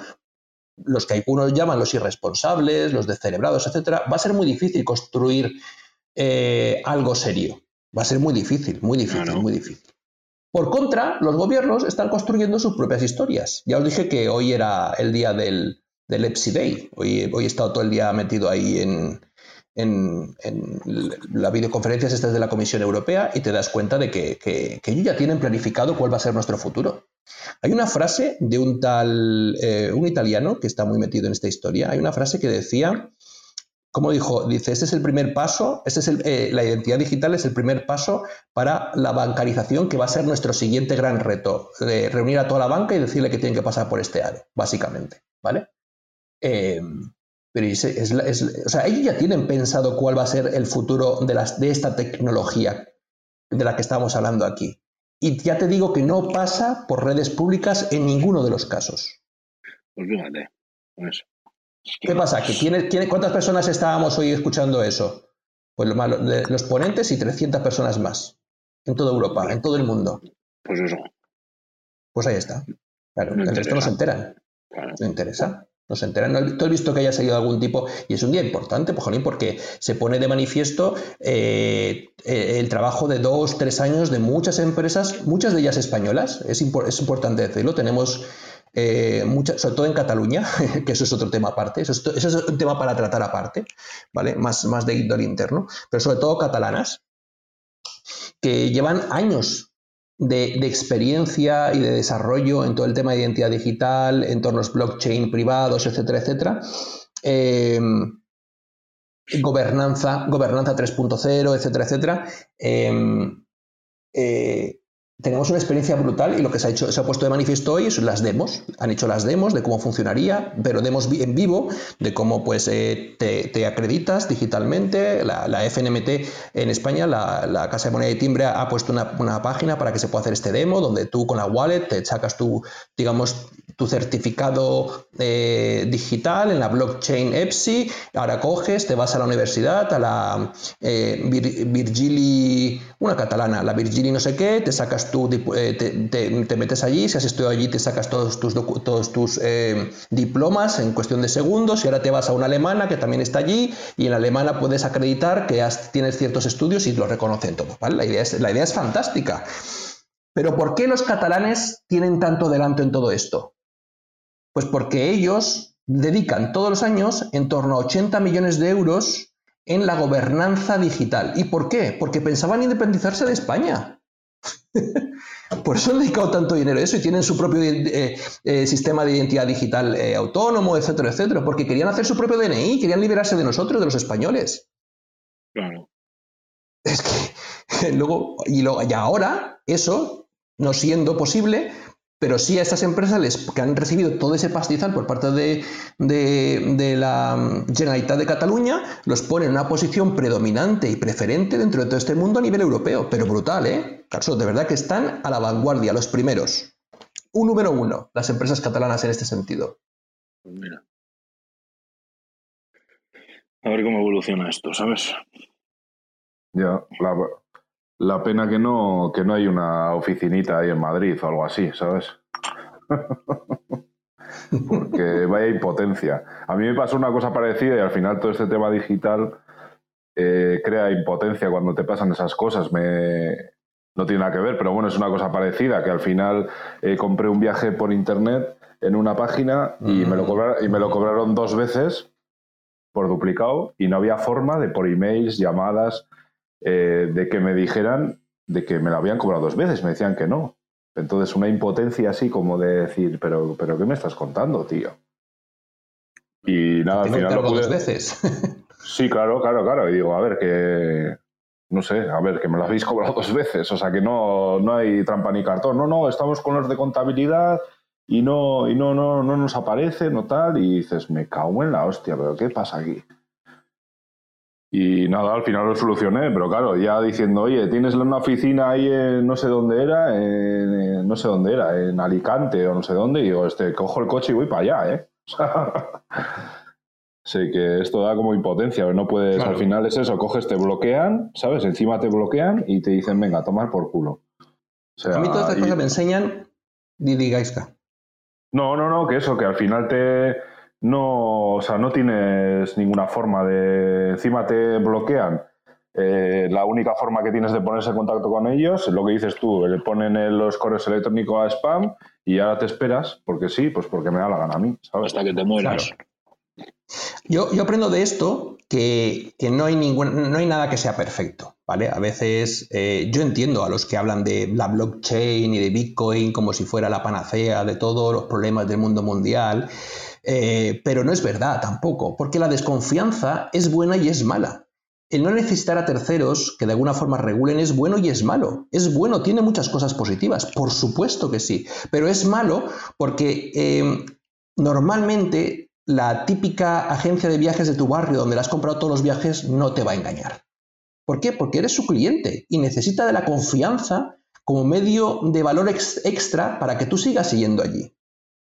los que algunos llaman los irresponsables, los descerebrados, etcétera, va a ser muy difícil construir eh, algo serio. Va a ser muy difícil, muy difícil, muy difícil. Por contra, los gobiernos están construyendo sus propias historias. Ya os dije que hoy era el día del, del EPSI Day. Hoy, hoy he estado todo el día metido ahí en, en, en las videoconferencias estas de la Comisión Europea y te das cuenta de que, que- que ellos ya tienen planificado cuál va a ser nuestro futuro. Hay una frase de un tal, eh, un italiano que está muy metido en esta historia, hay una frase que decía, como dijo, dice, este es el primer paso, este es eh, la identidad digital es el primer paso para la bancarización que va a ser nuestro siguiente gran reto, de reunir a toda la banca y decirle que tienen que pasar por este aro, básicamente, ¿vale? Eh, Pero o sea, ellos ya tienen pensado cuál va a ser el futuro de, las, de esta tecnología de la que estamos hablando aquí. Y ya te digo que no pasa por redes públicas en ninguno de los casos. Pues fíjate, pues, ¿Qué pasa? ¿Que ¿Cuántas personas estábamos hoy escuchando eso? Pues los ponentes y 300 personas más. En toda Europa, en todo el mundo. Pues eso. Pues ahí está. Claro, el resto no se enteran. No interesa. No se enteran. ¿Tú has visto que haya salido algún tipo? Y es un día importante, pues, porque se pone de manifiesto eh, eh, el trabajo de dos, tres años de muchas empresas, muchas de ellas españolas. Es, es importante decirlo. Tenemos eh, sobre todo en Cataluña, [laughs] que eso es otro tema aparte, eso es, un tema para tratar aparte, ¿vale? Más, más de índole interno, pero sobre todo catalanas, que llevan años de, experiencia y de desarrollo en todo el tema de identidad digital, entornos blockchain privados, etcétera, etcétera. Eh, gobernanza, gobernanza 3.0, etcétera, etcétera. Eh, tenemos una experiencia brutal y lo que se ha hecho, se ha puesto de manifiesto hoy son las demos. Han hecho las demos de cómo funcionaría, pero demos en vivo de cómo pues eh, te, acreditas digitalmente. La, FNMT en España, la, Casa de Moneda y Timbre, ha puesto una, página para que se pueda hacer este demo, donde tú con la wallet te sacas tu, digamos, tu certificado eh, digital en la blockchain EPSI. Ahora coges, te vas a la universidad, a la eh, Virgili, una catalana, la Virgili no sé qué, te sacas tú eh, te, metes allí, si has estudiado allí te sacas todos tus, todos tus eh, diplomas en cuestión de segundos y ahora te vas a una alemana que también está allí y en la alemana puedes acreditar que tienes ciertos estudios y lo reconocen todo. La, idea es, la idea es fantástica. Pero ¿por qué los catalanes tienen tanto adelanto en todo esto? Pues porque ellos dedican todos los años en torno a 80 millones de euros en la gobernanza digital. ¿Y por qué? Porque pensaban independizarse de España. [laughs] Por eso han dedicado tanto dinero a eso y tienen su propio eh, eh, sistema de identidad digital eh, autónomo, etcétera, etcétera, porque querían hacer su propio DNI, querían liberarse de nosotros, de los españoles. Claro. Es que [laughs] luego, y, lo, y ahora, eso, no siendo posible, pero sí a estas empresas les, que han recibido todo ese pastizal por parte de, la Generalitat de Cataluña, los pone en una posición predominante y preferente dentro de todo este mundo a nivel europeo. Pero brutal, ¿eh? Caso, de verdad que están a la vanguardia, los primeros. Un número uno, las empresas catalanas en este sentido. Pues mira. A ver cómo evoluciona esto, ¿sabes? Ya, la, la pena que no, que no hay una oficinita ahí en Madrid o algo así, ¿sabes? [laughs] Porque vaya impotencia. A mí me pasó una cosa parecida y al final todo este tema digital eh, crea impotencia cuando te pasan esas cosas. Me, no tiene nada que ver, pero bueno, es una cosa parecida, que al final eh, compré un viaje por internet en una página y, me lo cobraron, y me lo cobraron dos veces por duplicado y no había forma de por emails, llamadas, eh, de que me dijeran de que me lo habían cobrado dos veces, me decían que no. Entonces una impotencia así como de decir, pero, pero ¿qué me estás contando, tío? Y nada, al final... dos veces. [laughs] sí, claro, claro, claro. Y digo, a ver, que... No sé, a ver, que me lo habéis cobrado dos veces. O sea, que no, no hay trampa ni cartón. No, no, estamos con los de contabilidad y no, y no, no, no nos aparece, no tal. Y dices, me cago en la hostia, pero ¿qué pasa aquí? Y nada, al final lo solucioné, pero claro, ya diciendo, oye, tienes una oficina ahí en no sé dónde era, en, no sé dónde era, en Alicante o no sé dónde, y digo, este, cojo el coche y voy para allá, ¿eh? [laughs] sé que esto da como impotencia, no puedes, al final es eso, coges, te bloquean, ¿sabes? Encima te bloquean y te dicen, venga, tomar por culo. a mí todas estas cosas me enseñan, Didi No, no, no, que eso, que al final te no, o sea, no tienes ninguna forma de. Encima te bloquean. Eh, la única forma que tienes de ponerse en contacto con ellos es lo que dices tú, le ponen los correos electrónicos a spam y ahora te esperas, porque sí, pues porque me da la gana a mí, ¿sabes? Hasta que te mueras. Yo, yo, aprendo de esto que, no, hay ningún, no hay nada que sea perfecto, ¿vale? A veces eh, yo entiendo a los que hablan de la blockchain y de Bitcoin como si fuera la panacea de todos los problemas del mundo mundial. Eh, pero no es verdad tampoco, porque la desconfianza es buena y es mala. El no necesitar a terceros que de alguna forma regulen es bueno y es malo. Es bueno, tiene muchas cosas positivas, por supuesto que sí, pero es malo porque eh, normalmente la típica agencia de viajes de tu barrio donde le has comprado todos los viajes no te va a engañar. ¿Por qué? Porque eres su cliente y necesita de la confianza como medio de valor extra para que tú sigas siguiendo allí.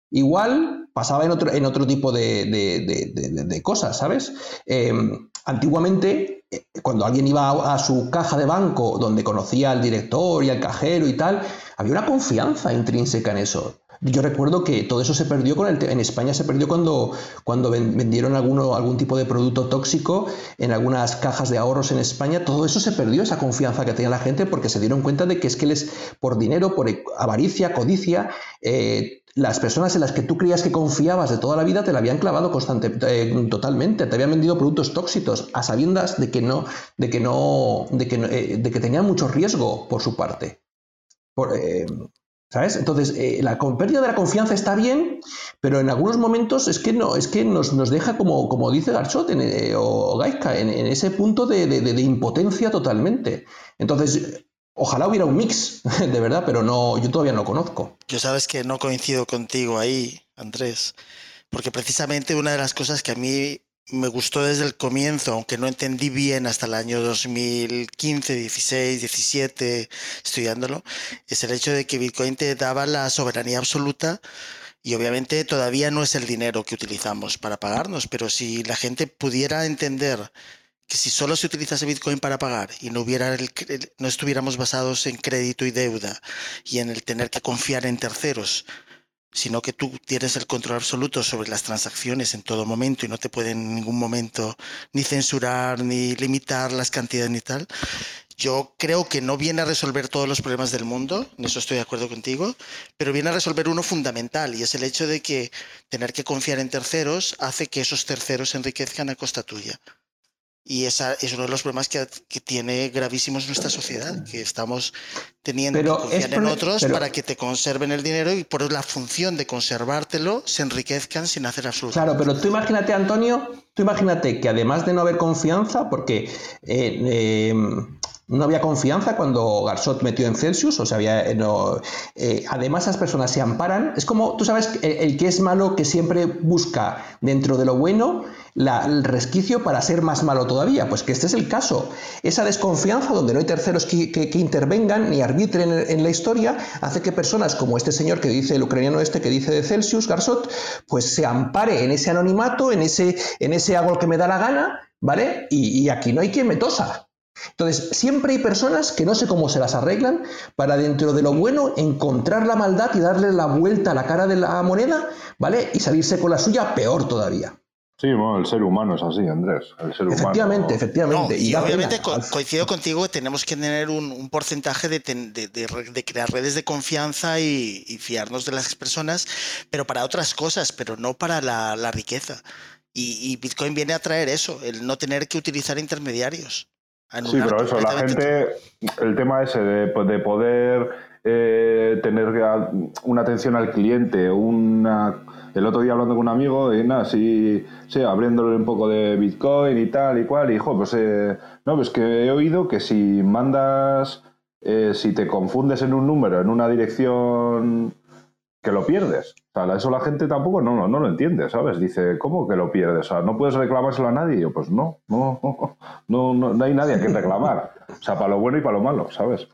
Igual pasaba en otro, en otro tipo de, cosas, ¿sabes? Em, antiguamente, eh, cuando alguien iba a, su caja de banco donde conocía al director y al cajero y tal, había una confianza intrínseca en eso. Yo recuerdo que todo eso se perdió con el en España se perdió cuando, cuando vendieron alguno, algún tipo de producto tóxico en algunas cajas de ahorros en España. Todo eso se perdió, esa confianza que tenía la gente, porque se dieron cuenta de que es que les, por dinero, por avaricia, codicia, eh, las personas en las que tú creías que confiabas de toda la vida te la habían clavado constante, eh, totalmente, te habían vendido productos tóxicos a sabiendas de que no, de que no, de que, eh, de que tenían mucho riesgo por su parte. Por, ¿Sabes? Entonces, eh, la pérdida de la confianza está bien, pero en algunos momentos es que no, es que nos, nos deja, como, como dice Garchot eh, o Gaisca, en, ese punto de, de, impotencia totalmente. Entonces, ojalá hubiera un mix, [laughs] de verdad, pero no, yo todavía no conozco. Yo sabes que no coincido contigo ahí, Andrés, porque precisamente una de las cosas que a mí me gustó desde el comienzo, aunque no entendí bien hasta el año 2015, 16, 17, estudiándolo, es el hecho de que Bitcoin te daba la soberanía absoluta y obviamente todavía no es el dinero que utilizamos para pagarnos, pero si la gente pudiera entender que si solo se utilizase Bitcoin para pagar y no estuviéramos basados en crédito y deuda y en el tener que confiar en terceros, sino que tú tienes el control absoluto sobre las transacciones en todo momento y no te pueden en ningún momento ni censurar, ni limitar las cantidades ni tal. Yo creo que no viene a resolver todos los problemas del mundo, en eso estoy de acuerdo contigo, pero viene a resolver uno fundamental y es el hecho de que tener que confiar en terceros hace que esos terceros se enriquezcan a costa tuya. Y esa es uno de los problemas que, que tiene gravísimos nuestra sociedad, que estamos teniendo que confiar en otros para que te conserven el dinero y por la función de conservártelo se enriquezcan sin hacer absolutamente Claro, pero tú imagínate, Antonio, tú imagínate que además de no haber confianza, porque eh, em, no había confianza cuando Garsot metió en Celsius, o sea, había, eh, eh, además las personas se amparan, es como, tú sabes, el, que es malo que siempre busca dentro de lo bueno el resquicio para ser más malo todavía, pues que este es el caso. Esa desconfianza donde no hay terceros que, intervengan ni arbitren en, la historia hace que personas como este señor que dice, el ucraniano este que dice de Celsius, Garsot, pues se ampare en ese anonimato, en ese, en ese hago que me da la gana, ¿vale? Y, y aquí no hay quien me tosa. Entonces, siempre hay personas que no sé cómo se las arreglan para dentro de lo bueno encontrar la maldad y darle la vuelta a la cara de la moneda, ¿vale? Y salirse con la suya peor todavía. Sí, bueno, el ser humano es así, Andrés. El ser efectivamente, efectivamente. y, obviamente coincido contigo, tenemos que tener un, porcentaje de, crear redes de confianza y, fiarnos de las personas, pero para otras cosas, pero no para la, riqueza. Y, y Bitcoin viene a traer eso, el no tener que utilizar intermediarios. Sí, pero eso, la gente, el tema ese de, pues, poder eh, tener una atención al cliente, una... El otro día hablando con un amigo, y nada, sí, sí, abriéndole un poco de Bitcoin y tal y cual, y dijo, pues, eh, no, pues que he oído que si mandas, eh, si te confundes en un número, en una dirección que lo pierdes. O sea, eso la gente tampoco no, no, lo entiende, ¿sabes? Dice, ¿cómo que lo pierdes? O sea, ¿no puedes reclamárselo a nadie? Y yo, pues no, no, [laughs] no, no, no hay nadie a quien reclamar. O sea, para lo bueno y para lo malo, ¿sabes?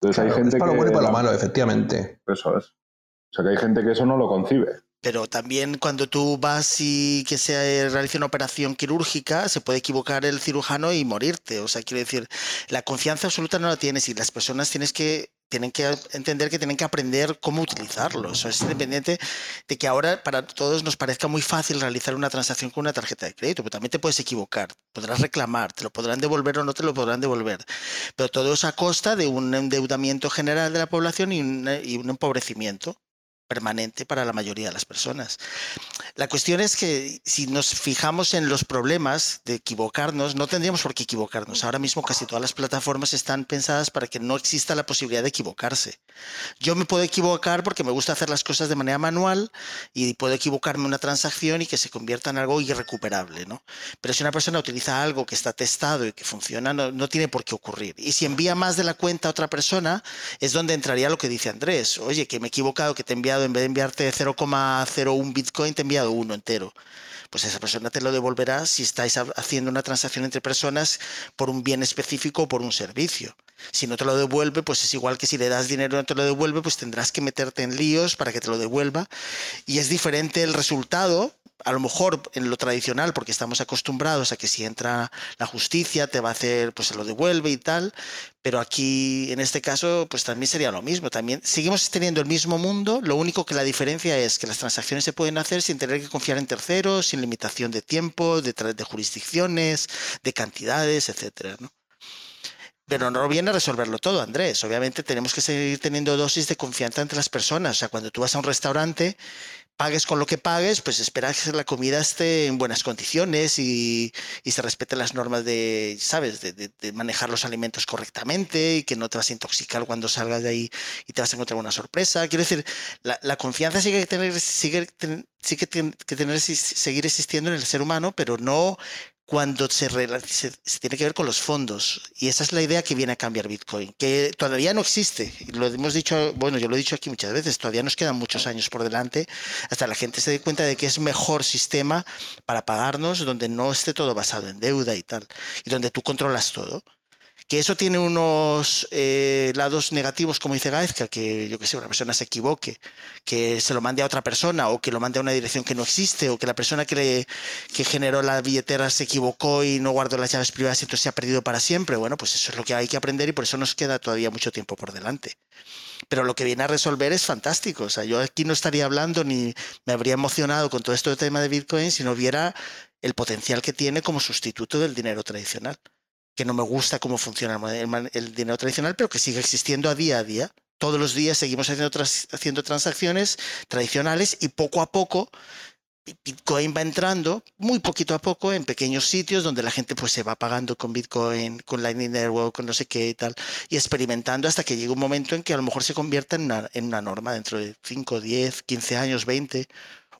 Entonces hay gente es para lo bueno y para lo malo, efectivamente. Eso es. O sea, que hay gente que eso no lo concibe. Pero también cuando tú vas y que se realice una operación quirúrgica, se puede equivocar el cirujano y morirte. O sea, quiero decir, la confianza absoluta no la tienes y las personas tienes que tienen que entender que tienen que aprender cómo utilizarlos. es independiente de que ahora para todos nos parezca muy fácil realizar una transacción con una tarjeta de crédito, pero también te puedes equivocar, podrás reclamar, te lo podrán devolver o no te lo podrán devolver. Pero todo es a costa de un endeudamiento general de la población y un empobrecimiento permanente para la mayoría de las personas. La cuestión es que si nos fijamos en los problemas de equivocarnos, no tendríamos por qué equivocarnos. Ahora mismo casi todas las plataformas están pensadas para que no exista la posibilidad de equivocarse. Yo me puedo equivocar porque me gusta hacer las cosas de manera manual y puedo equivocarme una transacción y que se convierta en algo irrecuperable, ¿no? Pero si una persona utiliza algo que está testado y que funciona, no, no tiene por qué ocurrir. Y si envía más de la cuenta a otra persona, es donde entraría lo que dice Andrés. Oye, que me he equivocado, que te he enviado en vez de enviarte 0,01 Bitcoin, te ha enviado uno entero pues esa persona te lo devolverá si estáis haciendo una transacción entre personas por un bien específico o por un servicio. Si no te lo devuelve, pues es igual que si le das dinero y no te lo devuelve, pues tendrás que meterte en líos para que te lo devuelva. Y es diferente el resultado, a lo mejor en lo tradicional, porque estamos acostumbrados a que si entra la justicia te va a hacer, pues se lo devuelve y tal, pero aquí en este caso pues también sería lo mismo, también seguimos teniendo el mismo mundo, lo único que la diferencia es que las transacciones se pueden hacer sin tener que confiar en terceros, sin limitación de tiempo, de, de jurisdicciones, de cantidades, etcétera. Pero no viene a resolverlo todo, Andrés. Obviamente tenemos que seguir teniendo dosis de confianza entre las personas. O sea, cuando tú vas a un restaurante, pagues con lo que pagues, pues esperas que la comida esté en buenas condiciones y, se respeten las normas de, ¿sabes?, de, manejar los alimentos correctamente y que no te vas a intoxicar cuando salgas de ahí y te vas a encontrar una sorpresa. Quiero decir, la, confianza sigue que tener, sigue, sigue que tener, seguir existiendo en el ser humano, pero no cuando se, se, tiene que ver con los fondos. Y esa es la idea que viene a cambiar Bitcoin, que todavía no existe. Lo hemos dicho, bueno, yo lo he dicho aquí muchas veces, todavía nos quedan muchos años por delante hasta la gente se dé cuenta de que es mejor sistema para pagarnos donde no esté todo basado en deuda y tal, y donde tú controlas todo que eso tiene unos eh, lados negativos, como dice Gaizka, que yo que sé, una persona se equivoque, que se lo mande a otra persona o que lo mande a una dirección que no existe o que la persona que, que generó la billetera se equivocó y no guardó las llaves privadas y entonces se ha perdido para siempre. Bueno, pues eso es lo que hay que aprender y por eso nos queda todavía mucho tiempo por delante. Pero lo que viene a resolver es fantástico. O sea, yo aquí no estaría hablando ni me habría emocionado con todo esto del tema de Bitcoin si no viera el potencial que tiene como sustituto del dinero tradicional que no me gusta cómo funciona el, dinero tradicional, pero que sigue existiendo a día a día. Todos los días seguimos haciendo, haciendo transacciones tradicionales y poco a poco Bitcoin va entrando muy poquito a poco en pequeños sitios donde la gente pues se va pagando con Bitcoin, con Lightning Network, con no sé qué y tal, y experimentando hasta que llega un momento en que a lo mejor se convierta en una, en una norma dentro de 5, 10, 15 años, 20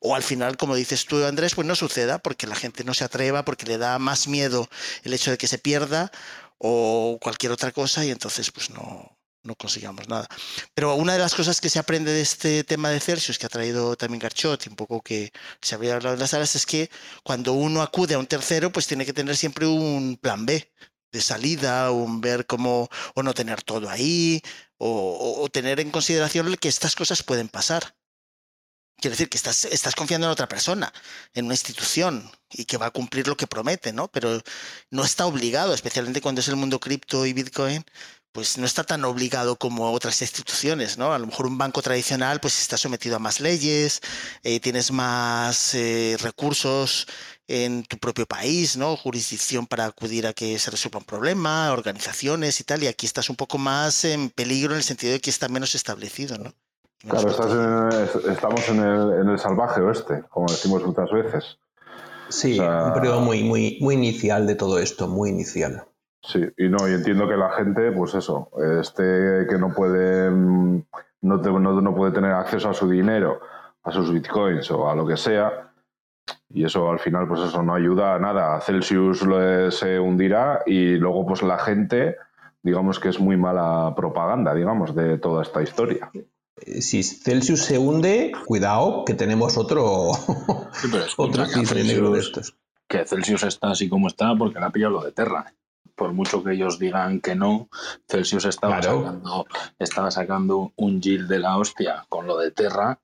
o al final, como dices tú, Andrés, pues no suceda porque la gente no se atreva, porque le da más miedo el hecho de que se pierda o cualquier otra cosa y entonces pues no, no consigamos nada. Pero una de las cosas que se aprende de este tema de Celsius, que ha traído también Garchot, y un poco que se había hablado en las salas, es que cuando uno acude a un tercero, pues tiene que tener siempre un plan B de salida, un ver cómo, o no tener todo ahí, o, o tener en consideración que estas cosas pueden pasar. Quiero decir que estás, confiando en otra persona, en una institución, y que va a cumplir lo que promete, ¿no? Pero no está obligado, especialmente cuando es el mundo cripto y Bitcoin, pues no está tan obligado como otras instituciones, ¿no? A lo mejor un banco tradicional pues está sometido a más leyes, eh, tienes más eh, recursos en tu propio país, ¿no? Jurisdicción para acudir a que se resuelva un problema, organizaciones y tal, y aquí estás un poco más en peligro en el sentido de que está menos establecido, ¿no? Claro, estamos en el, salvaje oeste, como decimos muchas veces. Sí, un periodo muy, muy, muy inicial de todo esto, muy inicial. Sí, y no, y entiendo que la gente, pues eso, este que no puede, no, no, puede tener acceso a su dinero, a sus bitcoins o a lo que sea, y eso al final, pues eso no ayuda a nada. Celsius se hundirá y luego, pues la gente, digamos que es muy mala propaganda, digamos, de toda esta historia. Eh, si Celsius se hunde, cuidado, que tenemos otro, [laughs] otro cifre negro de estos. Que Celsius está así como está porque le ha pillado lo de Terra. Por mucho que ellos digan que no, Celsius estaba, sacando, estaba sacando un yield de la hostia con lo de Terra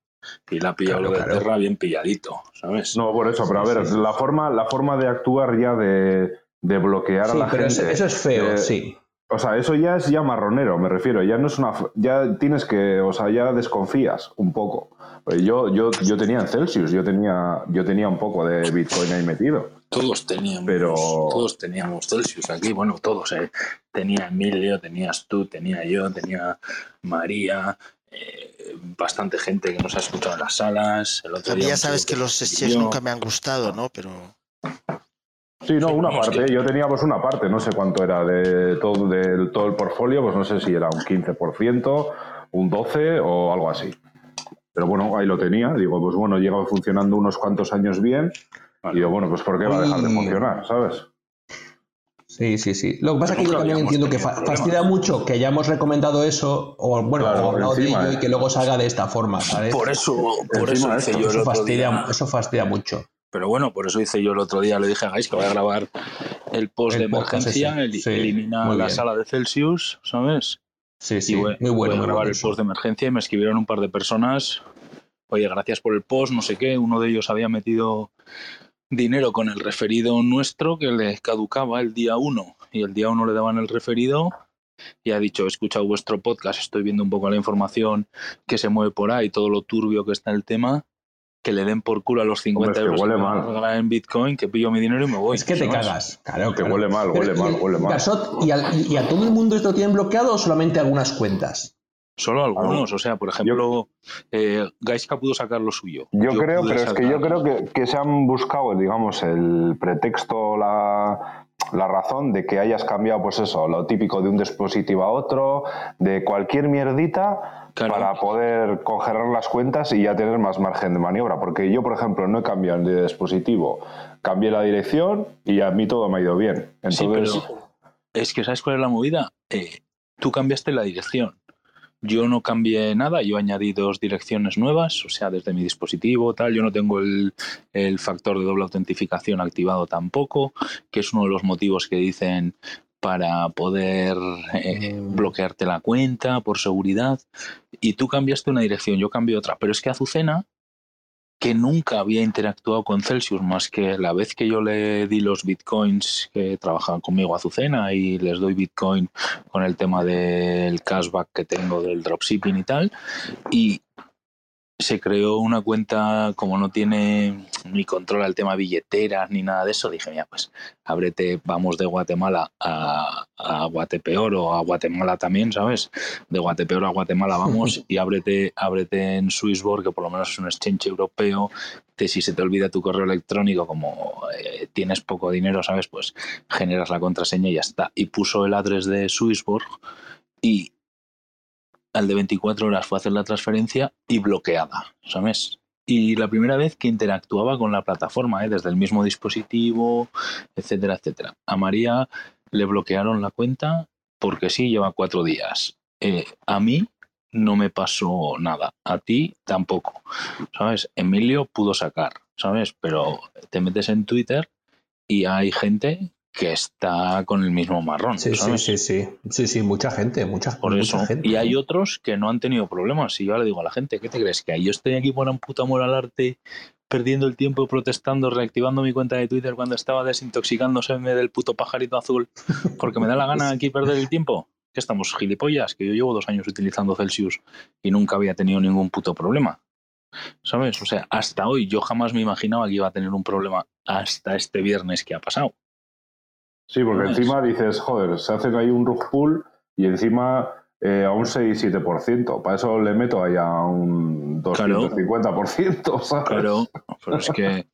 y le ha pillado lo de Terra bien pilladito, ¿sabes? No, por eso, pero a ver, la forma, la forma de actuar ya de, bloquear a la pero gente. Eso es feo, sí. O sea, eso ya es ya marronero, me refiero. Ya no es una. Ya tienes que. O sea, ya desconfías un poco. Pues yo, yo, yo tenía en Celsius, yo tenía, yo tenía un poco de Bitcoin ahí metido. Todos teníamos, pero... todos teníamos Celsius aquí, bueno, todos. Eh. Tenía Emilio, tenías tú, tenía yo, tenía María, eh, bastante gente que nos ha escuchado en las salas. El otro ya sabes que los exchanges nunca me han gustado, ¿no? Pero. Sí, no, una parte. Yo tenía pues una parte, no sé cuánto era de todo, de todo el portfolio, pues no sé si era un 15%, un 12% o algo así. Pero bueno, ahí lo tenía. Digo, pues bueno, lleva funcionando unos cuantos años bien. Y digo, bueno, pues ¿por qué va a dejar de funcionar? ¿Sabes? Sí, sí, sí. Lo que pasa es que yo también entiendo que fa- problemas. fastidia mucho que hayamos recomendado eso, o bueno, Claro, o hablado de ello eh. y que luego salga de esta forma, ¿sabes? Por eso, por Encima eso esto, yo eso fastidia, día. eso fastidia mucho. Pero bueno, por eso hice yo el otro día, le dije a Gais que voy a grabar el post El de emergencia, el- sí, elimina la bien. sala de Celsius, ¿sabes? Sí, Y sí, voy, muy voy bueno. a muy grabar el post de emergencia y me escribieron un par de personas, oye, gracias por el post, no sé qué, uno de ellos había metido dinero con el referido nuestro que le caducaba el día 1 y el día 1 le daban el referido y ha dicho, he escuchado vuestro podcast, estoy viendo un poco la información que se mueve por ahí, todo lo turbio que está el tema, que le den por culo a los 50 Hombre, es que euros huele a mal. en Bitcoin, que pillo mi dinero y me voy. Es que te ¿sabes? cagas. Claro, Que claro. huele mal, huele ¿y mal, el- huele mal. ¿y, al- y a todo el mundo esto lo tienen bloqueado o solamente algunas cuentas? Solo algunos, o sea, por ejemplo, eh, Gaiska pudo sacar lo suyo. Yo, creo, pero es que yo creo que, que se han buscado, digamos, el pretexto, la, la razón de que hayas cambiado, pues eso, lo típico de un dispositivo a otro, de cualquier mierdita, Claro. para poder congelar las cuentas y ya tener más margen de maniobra. Porque yo, por ejemplo, no he cambiado de dispositivo, cambié la dirección y a mí todo me ha ido bien. Sí, Entonces, pero es que ¿sabes cuál es la movida? Eh, tú cambiaste la dirección. Yo no cambié nada, yo añadí dos direcciones nuevas, o sea, desde mi dispositivo, tal. Yo no tengo el, el factor de doble autentificación activado tampoco, que es uno de los motivos que dicen para poder eh, Mm. bloquearte la cuenta por seguridad. Y tú cambiaste una dirección, yo cambié otra. Pero es que Azucena, que nunca había interactuado con Celsius más que la vez que yo le di los bitcoins que trabajaban conmigo a Azucena y les doy bitcoin con el tema del cashback que tengo del dropshipping y tal. Y se creó una cuenta, como no tiene ni controla el tema billeteras ni nada de eso, dije, mira, pues ábrete, vamos de Guatemala a, a Guatepeor o a Guatemala también, ¿sabes? De Guatepeor a Guatemala vamos [laughs] y ábrete, ábrete en Swissborg, que por lo menos es un exchange europeo, que si se te olvida tu correo electrónico, como eh, tienes poco dinero, ¿sabes? Pues generas la contraseña y ya está. Y puso el address de Swissborg y al de 24 horas fue hacer la transferencia y bloqueada, ¿sabes? Y la primera vez que interactuaba con la plataforma, ¿eh? desde el mismo dispositivo, etcétera, etcétera. A María le bloquearon la cuenta porque sí, lleva cuatro días. Eh, a mí no me pasó nada, a ti tampoco, ¿sabes? Emilio pudo sacar, ¿sabes? Pero te metes en Twitter y hay gente que está con el mismo marrón, Sí, sí, ¿sabes? sí, sí. Sí, sí, mucha gente, mucha, Por mucha eso. gente. Y hay otros que no han tenido problemas. Y yo le digo a la gente, ¿qué te crees? ¿Que yo estoy aquí por un puto amor al arte, perdiendo el tiempo, protestando, reactivando mi cuenta de Twitter cuando estaba desintoxicándose del puto pajarito azul? Porque me da la gana aquí perder el tiempo. Que estamos gilipollas, que yo llevo dos años utilizando Celsius y nunca había tenido ningún puto problema. ¿Sabes? O sea, hasta hoy yo jamás me imaginaba que iba a tener un problema hasta este viernes que ha pasado. Sí, porque encima dices, joder, se hacen ahí un rug pull y encima eh, a un 6-7%. Para eso le meto ahí a un Claro. 250%, [laughs] ¿sabes? Claro, pero es que,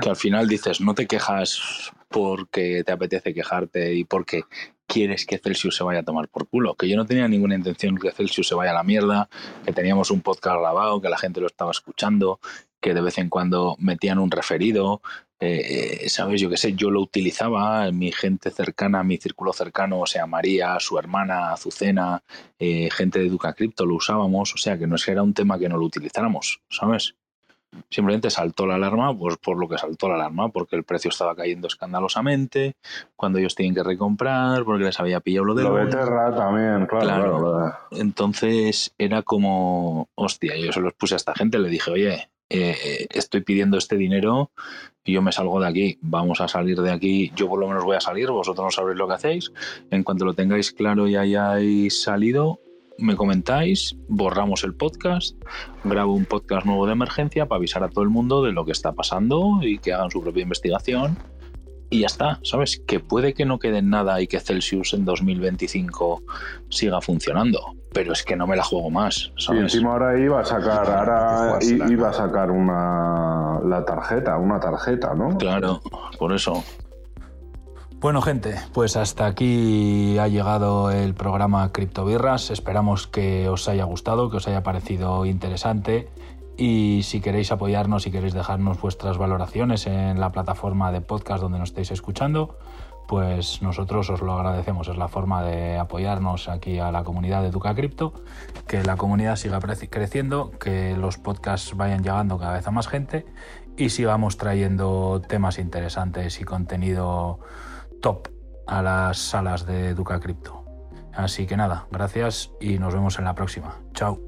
que al final dices, no te quejas porque te apetece quejarte y porque quieres que Celsius se vaya a tomar por culo. Que yo no tenía ninguna intención que Celsius se vaya a la mierda, que teníamos un podcast grabado, que la gente lo estaba escuchando, que de vez en cuando metían un referido. Eh, eh, ¿Sabes? Yo qué sé, yo lo utilizaba, mi gente cercana, mi círculo cercano, o sea, María, su hermana, Azucena, eh, gente de Duca Crypto, lo usábamos, o sea, que no es que era un tema que no lo utilizáramos, ¿sabes? Simplemente saltó la alarma, pues por lo que saltó la alarma, porque el precio estaba cayendo escandalosamente, cuando ellos tienen que recomprar, porque les había pillado lo de Lo de Terra también, claro, Claro. claro. claro. Entonces era como, hostia, yo se los puse a esta gente, le dije, oye, eh, estoy pidiendo este dinero y yo me salgo de aquí, vamos a salir de aquí, yo por lo menos voy a salir, vosotros no sabréis lo que hacéis, en cuanto lo tengáis claro y hayáis salido, me comentáis, borramos el podcast, grabo un podcast nuevo de emergencia para avisar a todo el mundo de lo que está pasando y que hagan su propia investigación. Y ya está, ¿sabes? Que puede que no quede nada y que Celsius en 2025 siga funcionando, pero es que no me la juego más, Y ¿sabes? encima ahora iba a sacar, ahora iba a sacar una la tarjeta, una tarjeta, ¿no? Claro, por eso. Bueno, gente, pues hasta aquí ha llegado el programa Criptobirras. Esperamos que os haya gustado, que os haya parecido interesante. Y si queréis apoyarnos, si queréis dejarnos vuestras valoraciones en la plataforma de podcast donde nos estéis escuchando, pues nosotros os lo agradecemos. Es la forma de apoyarnos aquí a la comunidad de Duca Cripto, que la comunidad siga creciendo, que los podcasts vayan llegando cada vez a más gente y sigamos trayendo temas interesantes y contenido top a las salas de Duca Cripto. Así que nada, gracias y nos vemos en la próxima. Chao.